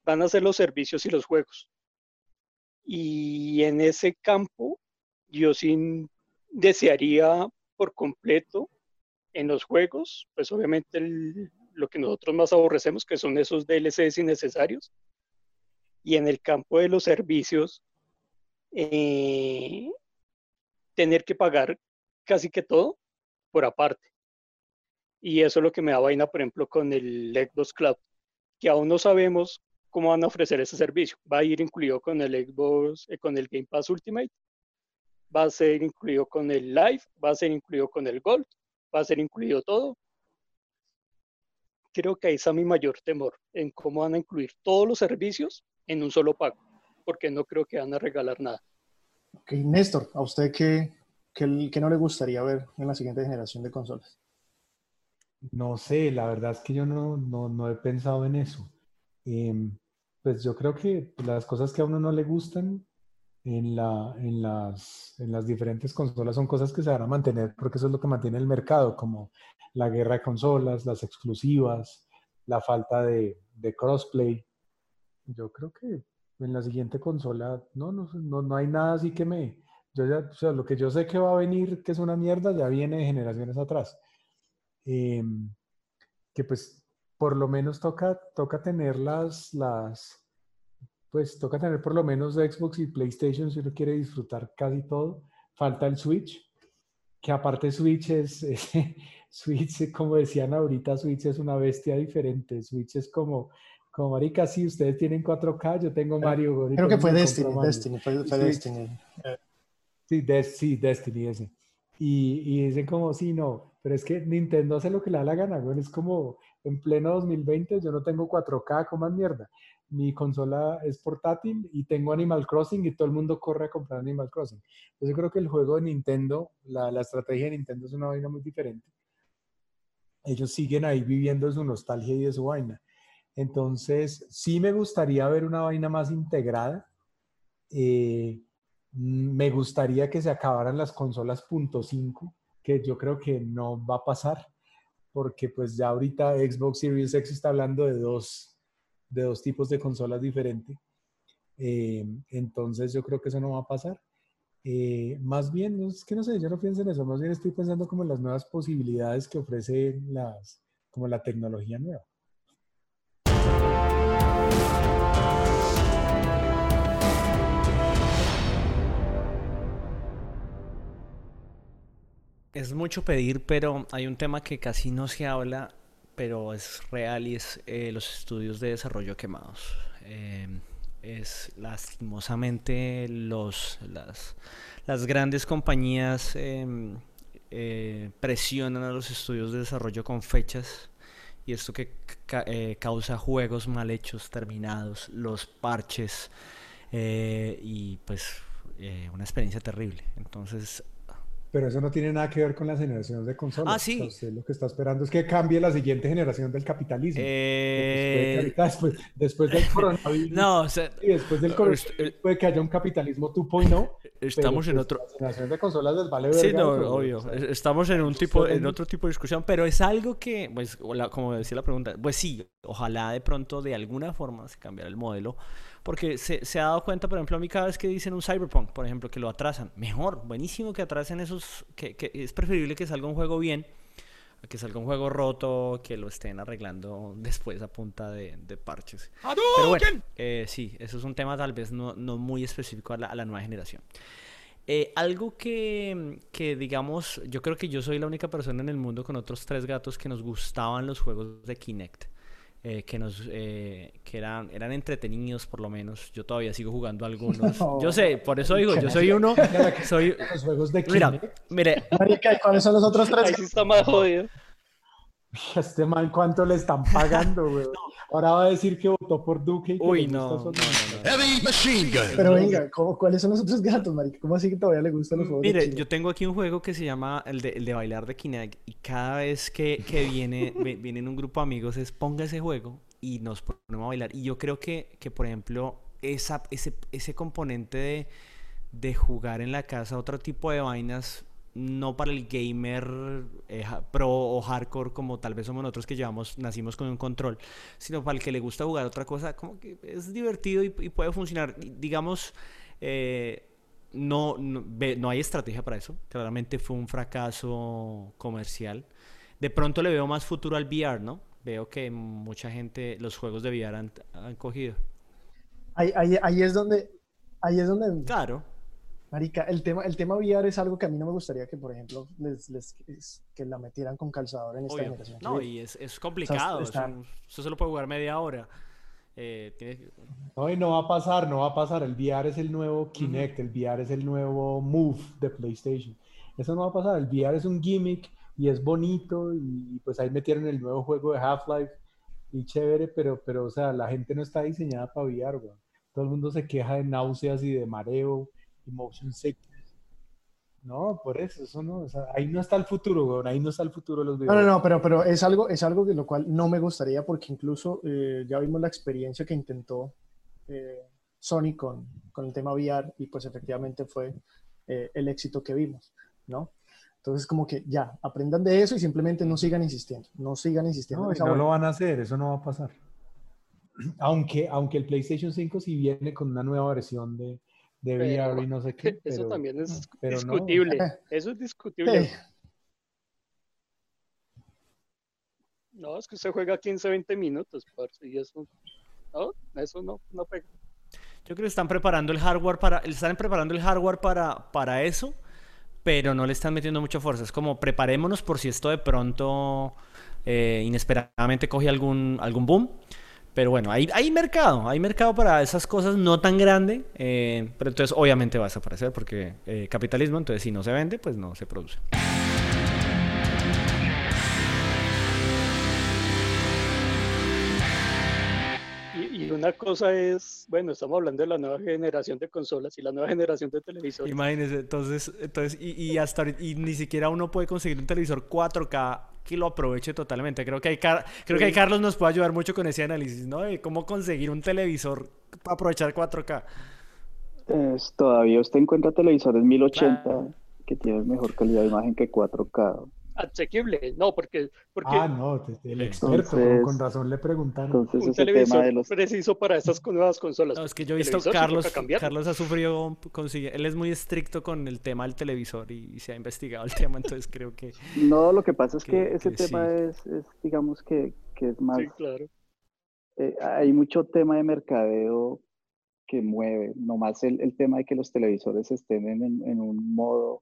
Van a ser los servicios y los juegos. Y en ese campo, yo sí desearía por completo en los juegos, pues obviamente lo que nosotros más aborrecemos, que son esos DLCs innecesarios. Y en el campo de los servicios, eh, tener que pagar casi que todo por aparte. Y eso es lo que me da vaina, por ejemplo, con el Xbox Cloud, que aún no sabemos cómo van a ofrecer ese servicio. Va a ir incluido con el Xbox, eh, con el Game Pass Ultimate, va a ser incluido con el Live, va a ser incluido con el Gold, va a ser incluido todo. Creo que ahí está mi mayor temor, en cómo van a incluir todos los servicios en un solo pago, porque no creo que van a regalar nada. Ok, Néstor, ¿a usted qué, qué, qué no le gustaría ver en la siguiente generación de consolas? No sé, la verdad es que yo no, no, no he pensado en eso. Em, pues yo creo que las cosas que a uno no le gustan en, la, en, las, en las diferentes consolas son cosas que se van a mantener porque eso es lo que mantiene el mercado, como la guerra de consolas, las exclusivas, la falta de, de crossplay. Yo creo que en la siguiente consola no, no, no, no hay nada así que me... Yo ya, o sea, lo que yo sé que va a venir, que es una mierda, ya viene de generaciones atrás. Em, que pues por lo menos toca, toca tener las, las, pues toca tener por lo menos Xbox y PlayStation si uno quiere disfrutar casi todo. Falta el Switch, que aparte Switch es, Switch, como decían ahorita, Switch es una bestia diferente. Switch es como, como marica, si ustedes tienen 4K, yo tengo Mario. Creo que fue Destiny, Destiny, fue, Destiny. Sí, sí, Destiny ese. Y, y dicen como, sí, no, pero es que Nintendo hace lo que le da la gana, güey. Es como en pleno 2020, yo no tengo 4K, como mierda mi consola es portátil y tengo Animal Crossing y todo el mundo corre a comprar Animal Crossing. Entonces yo creo que el juego de Nintendo, la, la estrategia de Nintendo es una vaina muy diferente. Ellos siguen ahí viviendo su nostalgia y de su vaina. Entonces, sí me gustaría ver una vaina más integrada. Eh, me gustaría que se acabaran las consolas .5, que yo creo que no va a pasar, porque pues ya ahorita Xbox Series X está hablando de dos de dos tipos de consolas diferentes. Eh, entonces yo creo que eso no va a pasar. Eh, más bien, es que no sé, yo no pienso en eso, más bien estoy pensando como en las nuevas posibilidades que ofrece las, como la tecnología nueva. Es mucho pedir, pero hay un tema que casi no se habla pero es real y es eh, los estudios de desarrollo quemados. Eh, es lastimosamente los, las, grandes compañías em, eh, presionan a los estudios de desarrollo con fechas y esto que causa juegos mal hechos, terminados, los parches y pues una experiencia terrible. Entonces pero eso no tiene nada que ver con las generaciones de consolas. Ah, sí. usted lo que está esperando es que cambie la siguiente generación del capitalismo. Eh... Después, después, del coronavirus. no, o sea, y después del coronavirus puede que haya un capitalismo 2.0. Estamos en pues, otro. Las generaciones de consolas les vale Sí, no, obvio. Estamos en un tipo, en otro tipo de discusión, pero es algo que, pues, como decía la pregunta, pues sí, ojalá de pronto de alguna forma se cambiara el modelo, porque se, se, ha dado cuenta, por ejemplo, a mí cada vez que dicen un Cyberpunk, por ejemplo, que lo atrasan, mejor, buenísimo que atrasen esos, que, que es preferible que salga un juego bien a que salga un juego roto, que lo estén arreglando después a punta de, de parches. Pero bueno, eh, sí, eso es un tema tal vez no, no muy específico a la, a la nueva generación. Eh, algo que, que, digamos, yo creo que yo soy la única persona en el mundo con otros tres gatos que nos gustaban los juegos de Kinect. Eh, que nos eh, que eran, eran entretenidos por lo menos. Yo todavía sigo jugando algunos. No, yo sé, por eso digo, yo soy uno. Soy... Los juegos de Mira, mire. Marica, ¿y ¿cuáles son los otros tres? Ahí está más jodido. Este man, ¿cuánto le están pagando, güey? Ahora va a decir que votó por Duque. Y que Uy, no, gusta no, solo- no, no. Heavy machine gun. Pero venga, ¿cómo- ¿cuáles son los otros gatos, marica? ¿Cómo así que todavía le gustan los juegos Mire, yo tengo aquí un juego que se llama el de, el de bailar de Kinect y cada vez que, que viene, ve- viene en un grupo de amigos es ponga ese juego y nos ponemos a bailar. Y yo creo que, que por ejemplo, esa, ese, ese componente de, de jugar en la casa otro tipo de vainas, no para el gamer eh, pro o hardcore como tal vez somos nosotros que llevamos, nacimos con un control, sino para el que le gusta jugar otra cosa, como que es divertido y, y puede funcionar. Y Digamos, eh, no, no, no hay estrategia para eso. Claramente fue un fracaso comercial. De pronto le veo más futuro al VR, ¿no? Veo que mucha gente, los juegos de VR han, han cogido. Ahí, ahí, ahí es donde, ahí es donde, Claro. Marica, el tema, el tema VR es algo que a mí no me gustaría que, por ejemplo, les, les- es- que la metieran con calzador en esta Obvio. generación. No, y es, es complicado. es está- un- eso se lo puede jugar media hora. Eh, tiene No, y no va a pasar, no va a pasar. El VR es el nuevo Kinect, el VR es el nuevo Move de PlayStation. Eso no va a pasar. El VR es un gimmick y es bonito y pues ahí metieron el nuevo juego de Half-Life y chévere, pero, pero o sea, la gente no está diseñada para VR, güey. Todo el mundo se queja de náuseas y de mareo motion sickness. No, por eso, eso no, o sea, ahí no está el futuro, güey. Ahí no está el futuro de los No, no, videojuegos. no, pero, pero es algo, es algo de lo cual no me gustaría porque incluso eh, ya vimos la experiencia que intentó eh, Sony con, con el tema VR y pues efectivamente fue eh, el éxito que vimos, ¿no? Entonces como que ya, aprendan de eso y simplemente no sigan insistiendo, no sigan insistiendo. No, en y esa no lo van a hacer, eso no va a pasar. Aunque, aunque el PlayStation 5 sí viene con una nueva versión de, de Pero VR y no sé qué. Eso pero- también es pero no. discutible. Eh. Eso es discutible. No, es que usted juega 15, 20 minutos, parce, y eso, no, eso no, no pega. Yo creo que están preparando el hardware para, están preparando el hardware para, para eso, pero no le están metiendo mucha fuerza. Es como preparémonos por si esto de pronto eh, inesperadamente coge algún, algún boom. Pero bueno, hay, hay mercado, hay mercado para esas cosas no tan grande, eh, pero entonces obviamente va a desaparecer porque eh, capitalismo, entonces si no se vende, pues no se produce. Y, y una cosa es, bueno, estamos hablando de la nueva generación de consolas y la nueva generación de televisores. Imagínese, entonces, entonces y, y hasta ahorita- y ni siquiera uno puede conseguir un televisor 4K que lo aproveche totalmente. Creo que hay Car- creo que ahí Carlos nos puede ayudar mucho con ese análisis, ¿no? De cómo conseguir un televisor para aprovechar 4K. Es- todavía usted encuentra televisores 1080 que tienen mejor calidad de imagen que 4K. Asequible, no, porque, porque Ah, no, el experto, con- Entonces- con razón le preguntaron. Entonces un tema televisor de los... preciso para estas nuevas consolas. No, es que yo he visto Carlos. Carlos ha sufrido, consigue, él es muy estricto con el tema del televisor y, y se ha investigado el tema, entonces creo que No, lo que pasa es que, que- ese que tema sí. es, es, digamos que, que es más... Sí, claro. eh, hay mucho tema de mercadeo que mueve, nomás el, el tema de que los televisores estén en- en un modo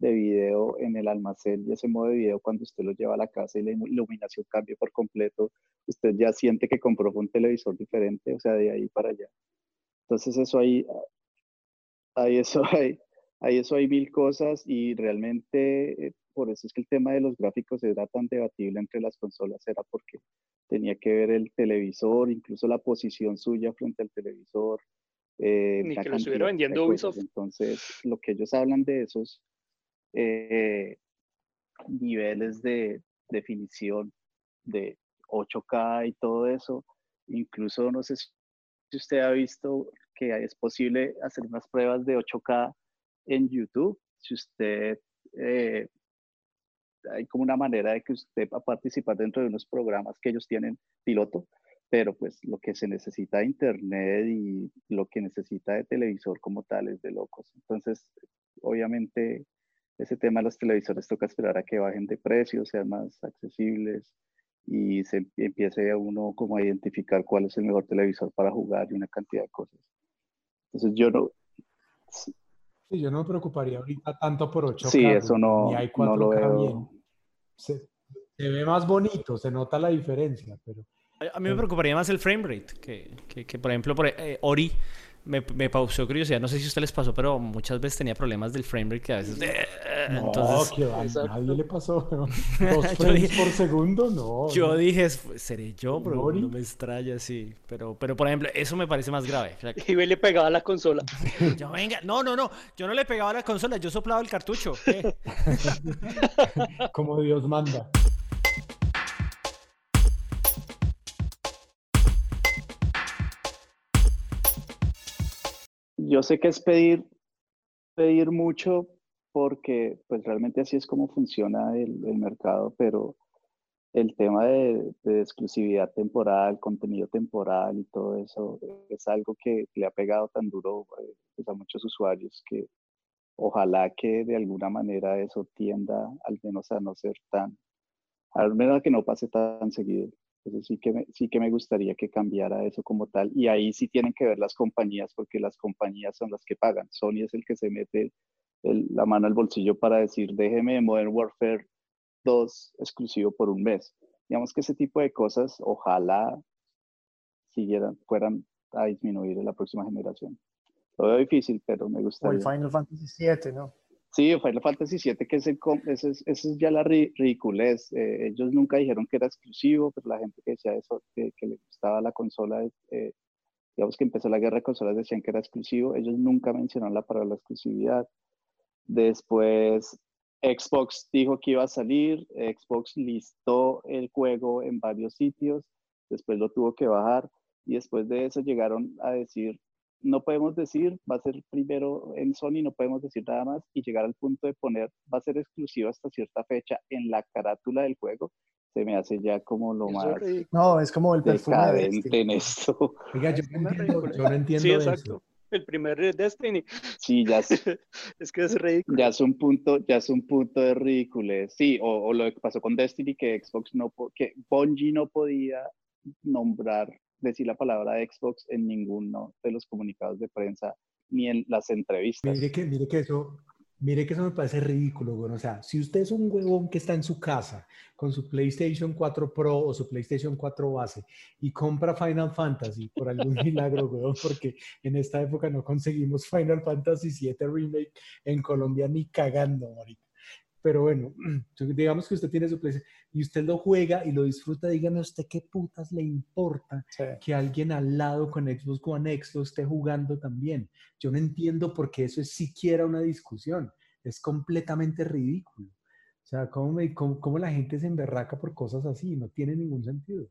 de video en el almacén y ese modo de video cuando usted lo lleva a la casa y la ilu- iluminación cambia por completo, usted ya siente que compró un televisor diferente, o sea, de ahí para allá. Entonces eso ahí, ahí eso hay, ahí eso hay mil cosas y realmente eh, por eso es que el tema de los gráficos era tan debatible entre las consolas, era porque tenía que ver el televisor, incluso la posición suya frente al televisor. eh, Ni que lo estuviera vendiendo. Ubisoft. Entonces, lo que ellos hablan de esos eh, niveles de definición de 8K y todo eso, incluso no sé si usted ha visto que es posible hacer unas pruebas de 8K en YouTube. Si usted eh, hay como una manera de que usted va a participar dentro de unos programas que ellos tienen piloto, pero pues lo que se necesita de internet y lo que necesita de televisor como tal es de locos. Entonces, obviamente, ese tema de los televisores toca esperar a que bajen de precio, sean más accesibles y se empiece a uno como a identificar cuál es el mejor televisor para jugar y una cantidad de cosas. Entonces yo no... Sí, yo no me preocuparía ahorita tanto por 8K. Sí, eso no, no lo veo. Se, se, ve más bonito, se nota la diferencia, pero... A mí me preocuparía más el frame rate, que, que, que por ejemplo, por, eh, Ori me, me pausó curiosidad, no sé si a usted les pasó, pero muchas veces tenía problemas del frame rate que a veces... No, entonces, que a nadie le pasó. Dos frames por segundo, no. Yo dije, seré yo, pero no me extraña, sí. Pero, pero, por ejemplo, eso me parece más grave. Y le pegaba a la consola. Yo, venga, no, no, no, yo no le pegaba a la consola, yo soplaba el cartucho. Como Dios manda. Yo sé que es pedir, pedir mucho porque pues realmente así es como funciona el, mercado, pero el tema de, de, exclusividad temporal, contenido temporal y todo eso es algo que le ha pegado tan duro eh, pues, a muchos usuarios que ojalá que de alguna manera eso tienda al menos a no ser tan, al menos a que no pase tan seguido. Entonces sí que, me, sí que me gustaría que cambiara eso como tal. Y ahí sí tienen que ver las compañías, porque las compañías son las que pagan. Sony es el que se mete el, la mano al bolsillo para decir, déjeme Modern Warfare 2 exclusivo por un mes. Digamos que ese tipo de cosas, ojalá siguieran, fueran a disminuir en la próxima generación. Lo veo difícil, pero me gustaría. O el Final Fantasy VII, ¿no? Sí, Final Fantasy VII, que ese, ese, es ya la ridiculez. Eh, ellos nunca dijeron que era exclusivo, pero la gente que decía eso, que, le gustaba la consola, eh, digamos que empezó la guerra de consolas, decían que era exclusivo. Ellos nunca mencionaron la palabra exclusividad. Después, Xbox dijo que iba a salir, Xbox listó el juego en varios sitios, después lo tuvo que bajar y después de eso llegaron a decir no podemos decir, va a ser primero en Sony, no podemos decir nada más y llegar al punto de poner, va a ser exclusivo hasta cierta fecha en la carátula del juego, se me hace ya como lo más... No, es como el perfume de en esto. Oiga, yo, no entiendo, yo no entiendo sí, exacto. El primer Destiny. Sí, ya es, es que es ridículo. Ya es un punto, ya es un punto de ridículo. Sí, o, o, lo que pasó con Destiny, que Xbox no, que Bungie no podía nombrar decir la palabra Xbox en ninguno de los comunicados de prensa ni en las entrevistas. Mire que, mire que eso, mire que eso me parece ridículo, güey. O sea, si usted es un huevón que está en su casa con su PlayStation 4 Pro o su PlayStation 4 base y compra Final Fantasy por algún milagro, güey, porque en esta época no conseguimos Final Fantasy 7 Remake en Colombia ni cagando, ahorita. Pero bueno, digamos que usted tiene su PlayStation y usted lo juega y lo disfruta, dígame a usted qué putas le importa que alguien al lado con Xbox One X lo esté jugando también. Yo no entiendo por qué eso es siquiera una discusión. Es completamente ridículo. O sea, ¿cómo, me, cómo la gente se emberraca por cosas así? No tiene ningún sentido.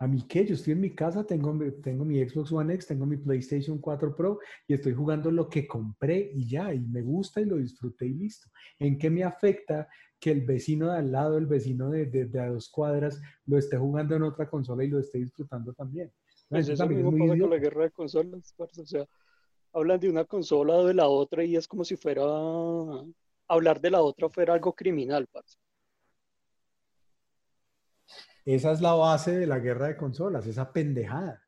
¿A mí qué? Yo estoy en mi casa, tengo, tengo mi Xbox One X, tengo mi PlayStation 4 Pro y estoy jugando lo que compré y ya, y me gusta y lo disfruté y listo. ¿En qué me afecta que el vecino de al lado, el vecino de, de, a dos cuadras, lo esté jugando en otra consola y lo esté disfrutando también? Pues eso mismo pasa con la guerra de consolas, o sea, hablan de una consola o de la otra y es como si fuera, hablar de la otra fuera algo criminal, parce. Esa es la base de la guerra de consolas, esa pendejada,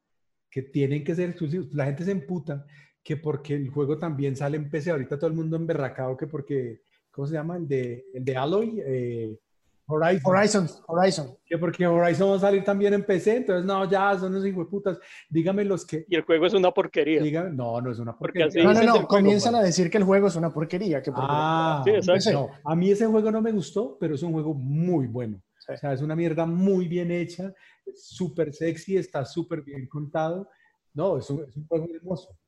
que tienen que ser exclusivos. La gente se emputa que porque el juego también sale en PC, ahorita todo el mundo emberracado que porque, ¿cómo se llama? El de, el de Alloy, eh, Horizon. Horizon, Horizon. Que porque Horizon va a salir también en PC, entonces no, ya son los hijos putas. Dígame los que. Y el juego es una porquería. Dígame, no, no es una porquería. No, no, no, comienzan a decir que el juego es una porquería. Que ah, sí, exacto. a mí ese juego no me gustó, pero es un juego muy bueno. O sea, es una mierda muy bien hecha, súper sexy, está súper bien contado. No, es un, es juego hermoso.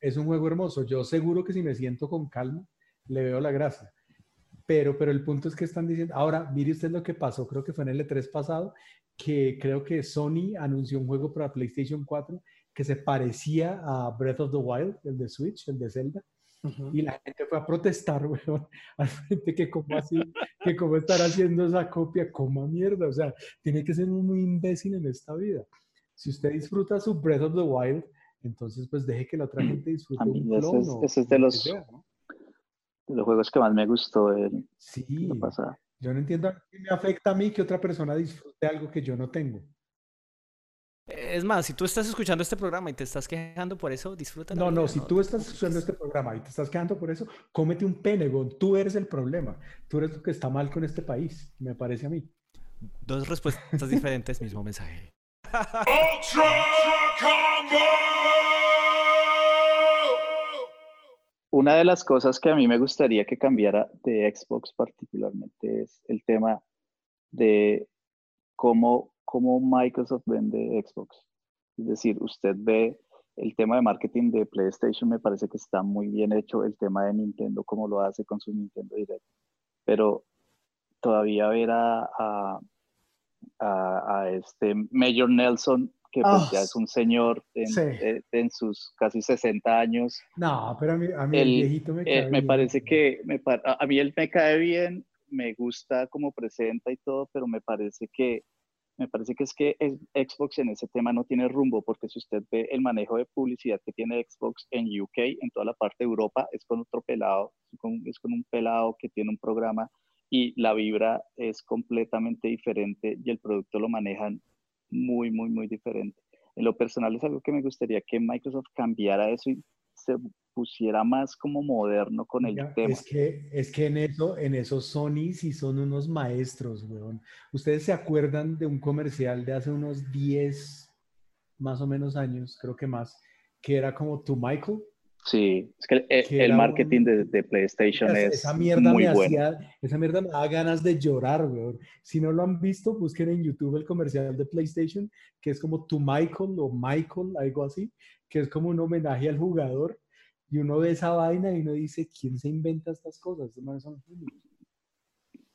Es un juego hermoso. Yo seguro que si me siento con calma, le veo la gracia. Pero, pero el punto es que están diciendo, ahora, mire usted lo que pasó, creo que fue en el E3 pasado, que creo que Sony anunció un juego para PlayStation 4 que se parecía a Breath of the Wild, el de Switch, el de Zelda, Y la gente fue a protestar, weón, al frente que cómo así, que cómo estar haciendo esa copia, como mierda, o sea, tiene que ser un muy imbécil en esta vida. Si usted disfruta su Breath of the Wild, entonces pues deje que la otra gente disfrute un clon. Ese es, de los, de los juegos que más me gustó el, sí, Yo no entiendo qué me afecta a mí que otra persona disfrute algo que yo no tengo. Es más, si tú estás escuchando este programa y te estás quejando por eso, disfruta. No, no, si tú estás escuchando este programa y te estás quejando por eso, cómete un penegon. Tú eres el problema. Tú eres lo que está mal con este país, me parece a mí. Dos respuestas diferentes, mismo mensaje. Una de las cosas que a mí me gustaría que cambiara de Xbox particularmente es el tema de cómo cómo Microsoft vende Xbox. Es decir, usted ve el tema de marketing de PlayStation, me parece que está muy bien hecho, el tema de Nintendo, cómo lo hace con su Nintendo Direct. Pero todavía ver a, a, este Major Nelson, que pues ya ah, es un señor en, sus casi 60 años. No, pero a mí, a mí el, viejito me cae Me parece que me, a mí él me cae bien, me gusta cómo presenta y todo, pero me parece que me parece que es que Xbox en ese tema no tiene rumbo, porque si usted ve el manejo de publicidad que tiene Xbox en UK, en toda la parte de Europa, es con otro pelado, es con, un pelado que tiene un programa y la vibra es completamente diferente y el producto lo manejan muy, muy, muy diferente. En lo personal es algo que me gustaría que Microsoft cambiara eso y se pusiera más como moderno con el tema. Es que, es que en eso, en eso Sony sí son unos maestros, weón. ¿Ustedes se acuerdan de un comercial de hace unos 10, más o menos años, creo que más, que era como To Michael? Sí, es que el, marketing de, PlayStation es esa mierda muy bueno. esa mierda me da ganas de llorar, weón. Si no lo han visto, busquen en YouTube el comercial de PlayStation, que es como To Michael o Michael, algo así, que es como un homenaje al jugador y uno ve esa vaina y uno dice, ¿quién se inventa estas cosas?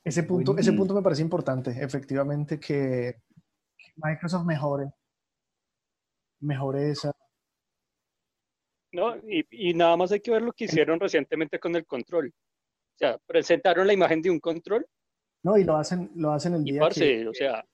Ese punto, ese punto me parece importante, efectivamente, que Microsoft mejore, mejore esa... No, y, y, nada más hay que ver lo que hicieron recientemente con el control. O sea, presentaron la imagen de un control. No, y lo hacen, lo hacen el día que, o sea,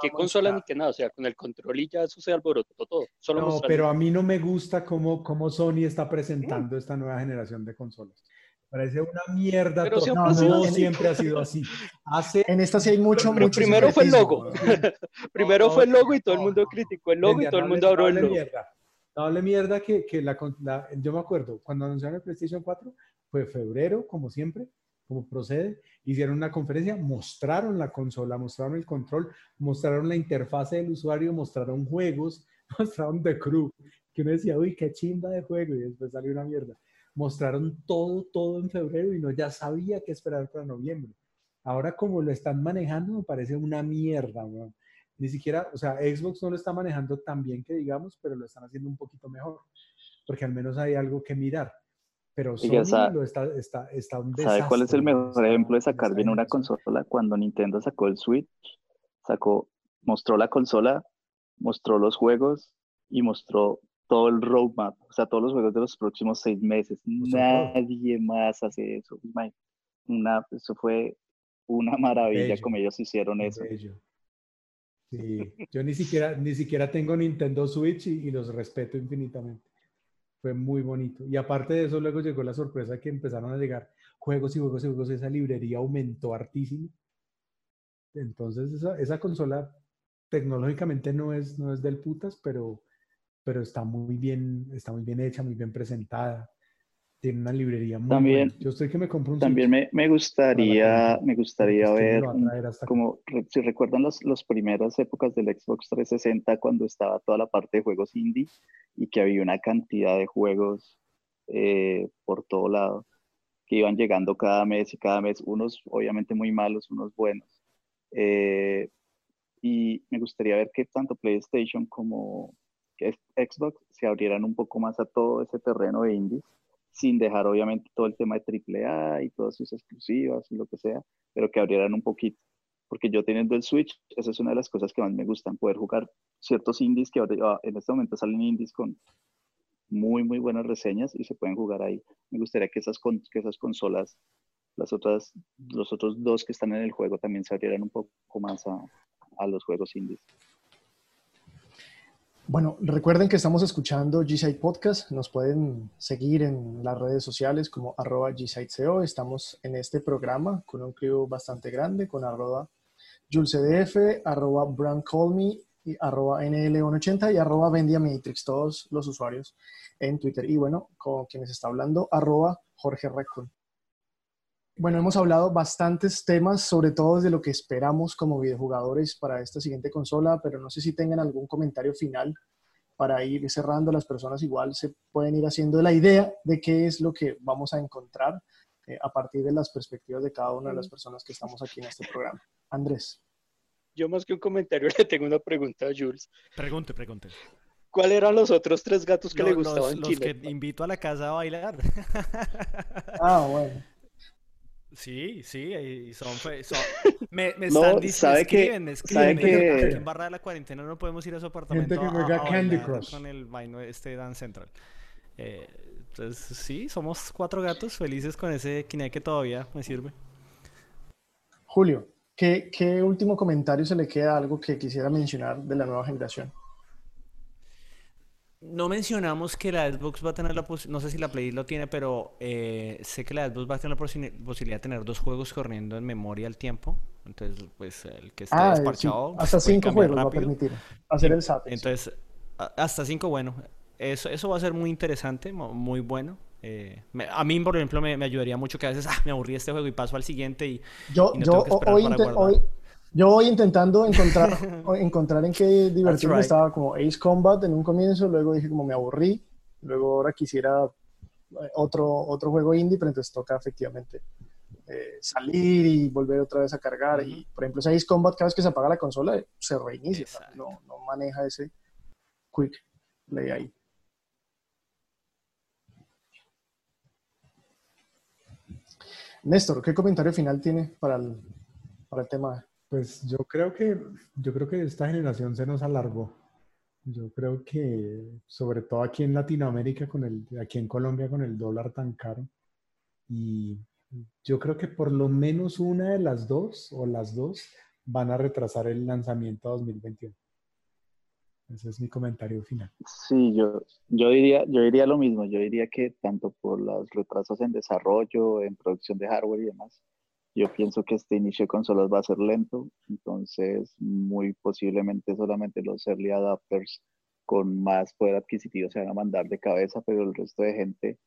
qué consola ni qué nada, o sea, con el control y ya eso se alborotó todo. Solo no, pero a mí no me gusta cómo, cómo Sony está presentando esta nueva generación de consolas. Parece una mierda. Pero siempre, ha sido siempre ha sido así. Hace... En esta sí hay mucho, pero mucho Primero fue el logo. primero fue el logo y todo el mundo criticó el logo y todo el mundo abrió el logo. Mierda. No hable mierda que, que la, la, yo me acuerdo, cuando anunciaron el PlayStation 4, fue febrero, como siempre, como procede, hicieron una conferencia, mostraron la consola, mostraron el control, mostraron la interfase del usuario, mostraron juegos, mostraron The Crew, que uno decía, uy, qué chimba de juego, y después salió una mierda. Mostraron todo, todo en febrero y no ya sabía qué esperar para noviembre. Ahora como lo están manejando me parece una mierda, Ni siquiera, o sea, Xbox no lo está manejando tan bien que digamos, pero lo están haciendo un poquito mejor, porque al menos hay algo que mirar pero Sony lo está, está, está un ¿Sabe cuál es el mejor ejemplo de sacar bien una consola? Cuando Nintendo sacó el Switch, sacó, mostró la consola, mostró los juegos y mostró todo el roadmap, o sea, todos los juegos de los próximos seis meses. Nadie más hace eso. Una, eso fue una maravilla como ellos hicieron eso. Sí, yo ni siquiera, ni siquiera tengo Nintendo Switch y los respeto infinitamente. Fue muy bonito. Y aparte de eso, luego llegó la sorpresa que empezaron a llegar juegos y juegos y juegos. Esa librería aumentó hartísimo. Entonces, esa, esa consola tecnológicamente no es, no es del putas, pero, pero está muy bien, está muy bien hecha, muy bien presentada tiene una librería muy también, Yo estoy que me compro un También me, me, gustaría, me gustaría ver, como si recuerdan las los primeras épocas del Xbox 360 cuando estaba toda la parte de juegos indie y que había una cantidad de juegos eh, por todo lado que iban llegando cada mes y cada mes, unos obviamente muy malos, unos buenos. Eh, y me gustaría ver que tanto PlayStation como Xbox se abrieran un poco más a todo ese terreno de indies sin dejar obviamente todo el tema de AAA y todas sus exclusivas y lo que sea, pero que abrieran un poquito. Porque yo teniendo el Switch, esa es una de las cosas que más me gustan, poder jugar ciertos indies que ahora, en este momento salen indies con muy, muy buenas reseñas y se pueden jugar ahí. Me gustaría que esas, que esas consolas, las otras, los otros dos que están en el juego también se abrieran un poco más a, a los juegos indies. Bueno, recuerden que estamos escuchando G-Site Podcast. Nos pueden seguir en las redes sociales como arroba G-SiteCO. Estamos en este programa con un crew bastante grande, con arroba JulesCDF, arroba BrandCallMe, arroba NL180 y arroba Vendiamatrix, todos los usuarios en Twitter. Y bueno, con quienes está hablando, arroba Jorge Recon. Bueno, hemos hablado bastantes temas, sobre todo de lo que esperamos como videojugadores para esta siguiente consola, pero no sé si tengan algún comentario final para ir cerrando. Las personas igual se pueden ir haciendo la idea de qué es lo que vamos a encontrar eh, a partir de las perspectivas de cada una de las personas que estamos aquí en este programa. Andrés. Yo más que un comentario le tengo una pregunta a Jules. Pregunte, pregunte. ¿Cuáles eran los otros tres gatos que le gustaban? Los, los que invito a la casa a bailar. Ah, bueno. Sí, sí, son, son me, me están diciendo, sabe escriben, que, escriben, sabe que... en barra de la cuarentena no podemos ir a su apartamento Gente que a, juega a Candy Crush. con el vaino este Dan Central. Eh, entonces, sí, somos cuatro gatos felices con ese Kinect que todavía me sirve. Julio, ¿qué, ¿qué último comentario se le queda algo que quisiera mencionar de la nueva generación? No mencionamos que la Xbox va a tener la posibilidad, no sé si la Play lo tiene, pero eh, sé que la Xbox va a tener la posi- posibilidad de tener dos juegos corriendo en memoria al tiempo. Entonces, pues el que esté Ah, sí, desparchado hasta se puede cinco juegos va a permitir hacer el SAT. Entonces, hasta cinco, bueno, eso, eso va a ser muy interesante, muy bueno. Eh, me- a mí, por ejemplo, me, me ayudaría mucho que a veces ah, me aburrí este juego y paso al siguiente y Yo, y no yo, tengo que esperar hoy, para hoy- yo voy intentando encontrar, encontrar en qué right. Estaba como Ace Combat en un comienzo, luego dije como me aburrí, luego ahora quisiera eh, otro, otro juego indie, pero entonces toca efectivamente eh, salir y volver otra vez a cargar. Y por ejemplo, ese Ace Combat, cada vez que se apaga la consola, se reinicia, no maneja ese quick play ahí. Néstor, ¿qué comentario final tiene para el, para el tema? Pues yo creo que yo creo que esta generación se nos alargó. Yo creo que sobre todo aquí en Latinoamérica con el aquí en Colombia con el dólar tan caro y yo creo que por lo menos una de las dos o las dos van a retrasar el lanzamiento a 2021. Ese es mi comentario final. Sí, yo, yo, diría, yo diría lo mismo. Yo diría que tanto por los retrasos en desarrollo, en producción de hardware y demás, yo pienso que este inicio de consolas va a ser lento. Entonces, muy posiblemente solamente los early adapters con más poder adquisitivo se van a mandar de cabeza, pero el resto de gente,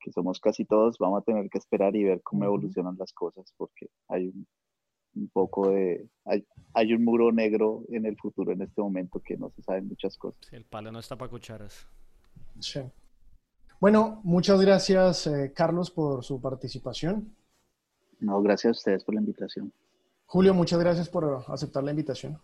que somos casi todos, vamos a tener que esperar y ver cómo evolucionan las cosas, porque hay un, un poco de... Hay, hay un muro negro en el futuro en este momento que no se saben muchas cosas. Sí, el palo no está para cucharas. Sí. Bueno, muchas gracias, eh, Carlos, por su participación. No, gracias a ustedes por la invitación. Julio, muchas gracias por aceptar la invitación.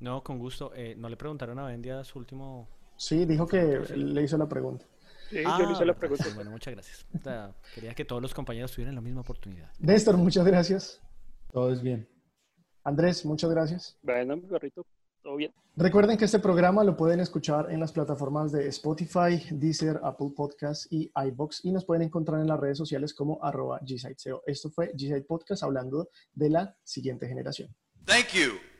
No, con gusto. Eh, ¿no le preguntaron a Bendia su último...? Sí, dijo que le hizo la pregunta. Sí, yo le hice la verdad, pregunta. bueno, muchas gracias. O sea, quería que todos los compañeros tuvieran la misma oportunidad. Néstor, muchas gracias. Todo es bien. Andrés, muchas gracias. Bueno, mi perrito, todo bien. Recuerden que este programa lo pueden escuchar en las plataformas de Spotify, Deezer, Apple Podcasts y iBox y nos pueden encontrar en las redes sociales como arroba. Esto fue G-Site Podcast hablando de la siguiente generación. Thank you.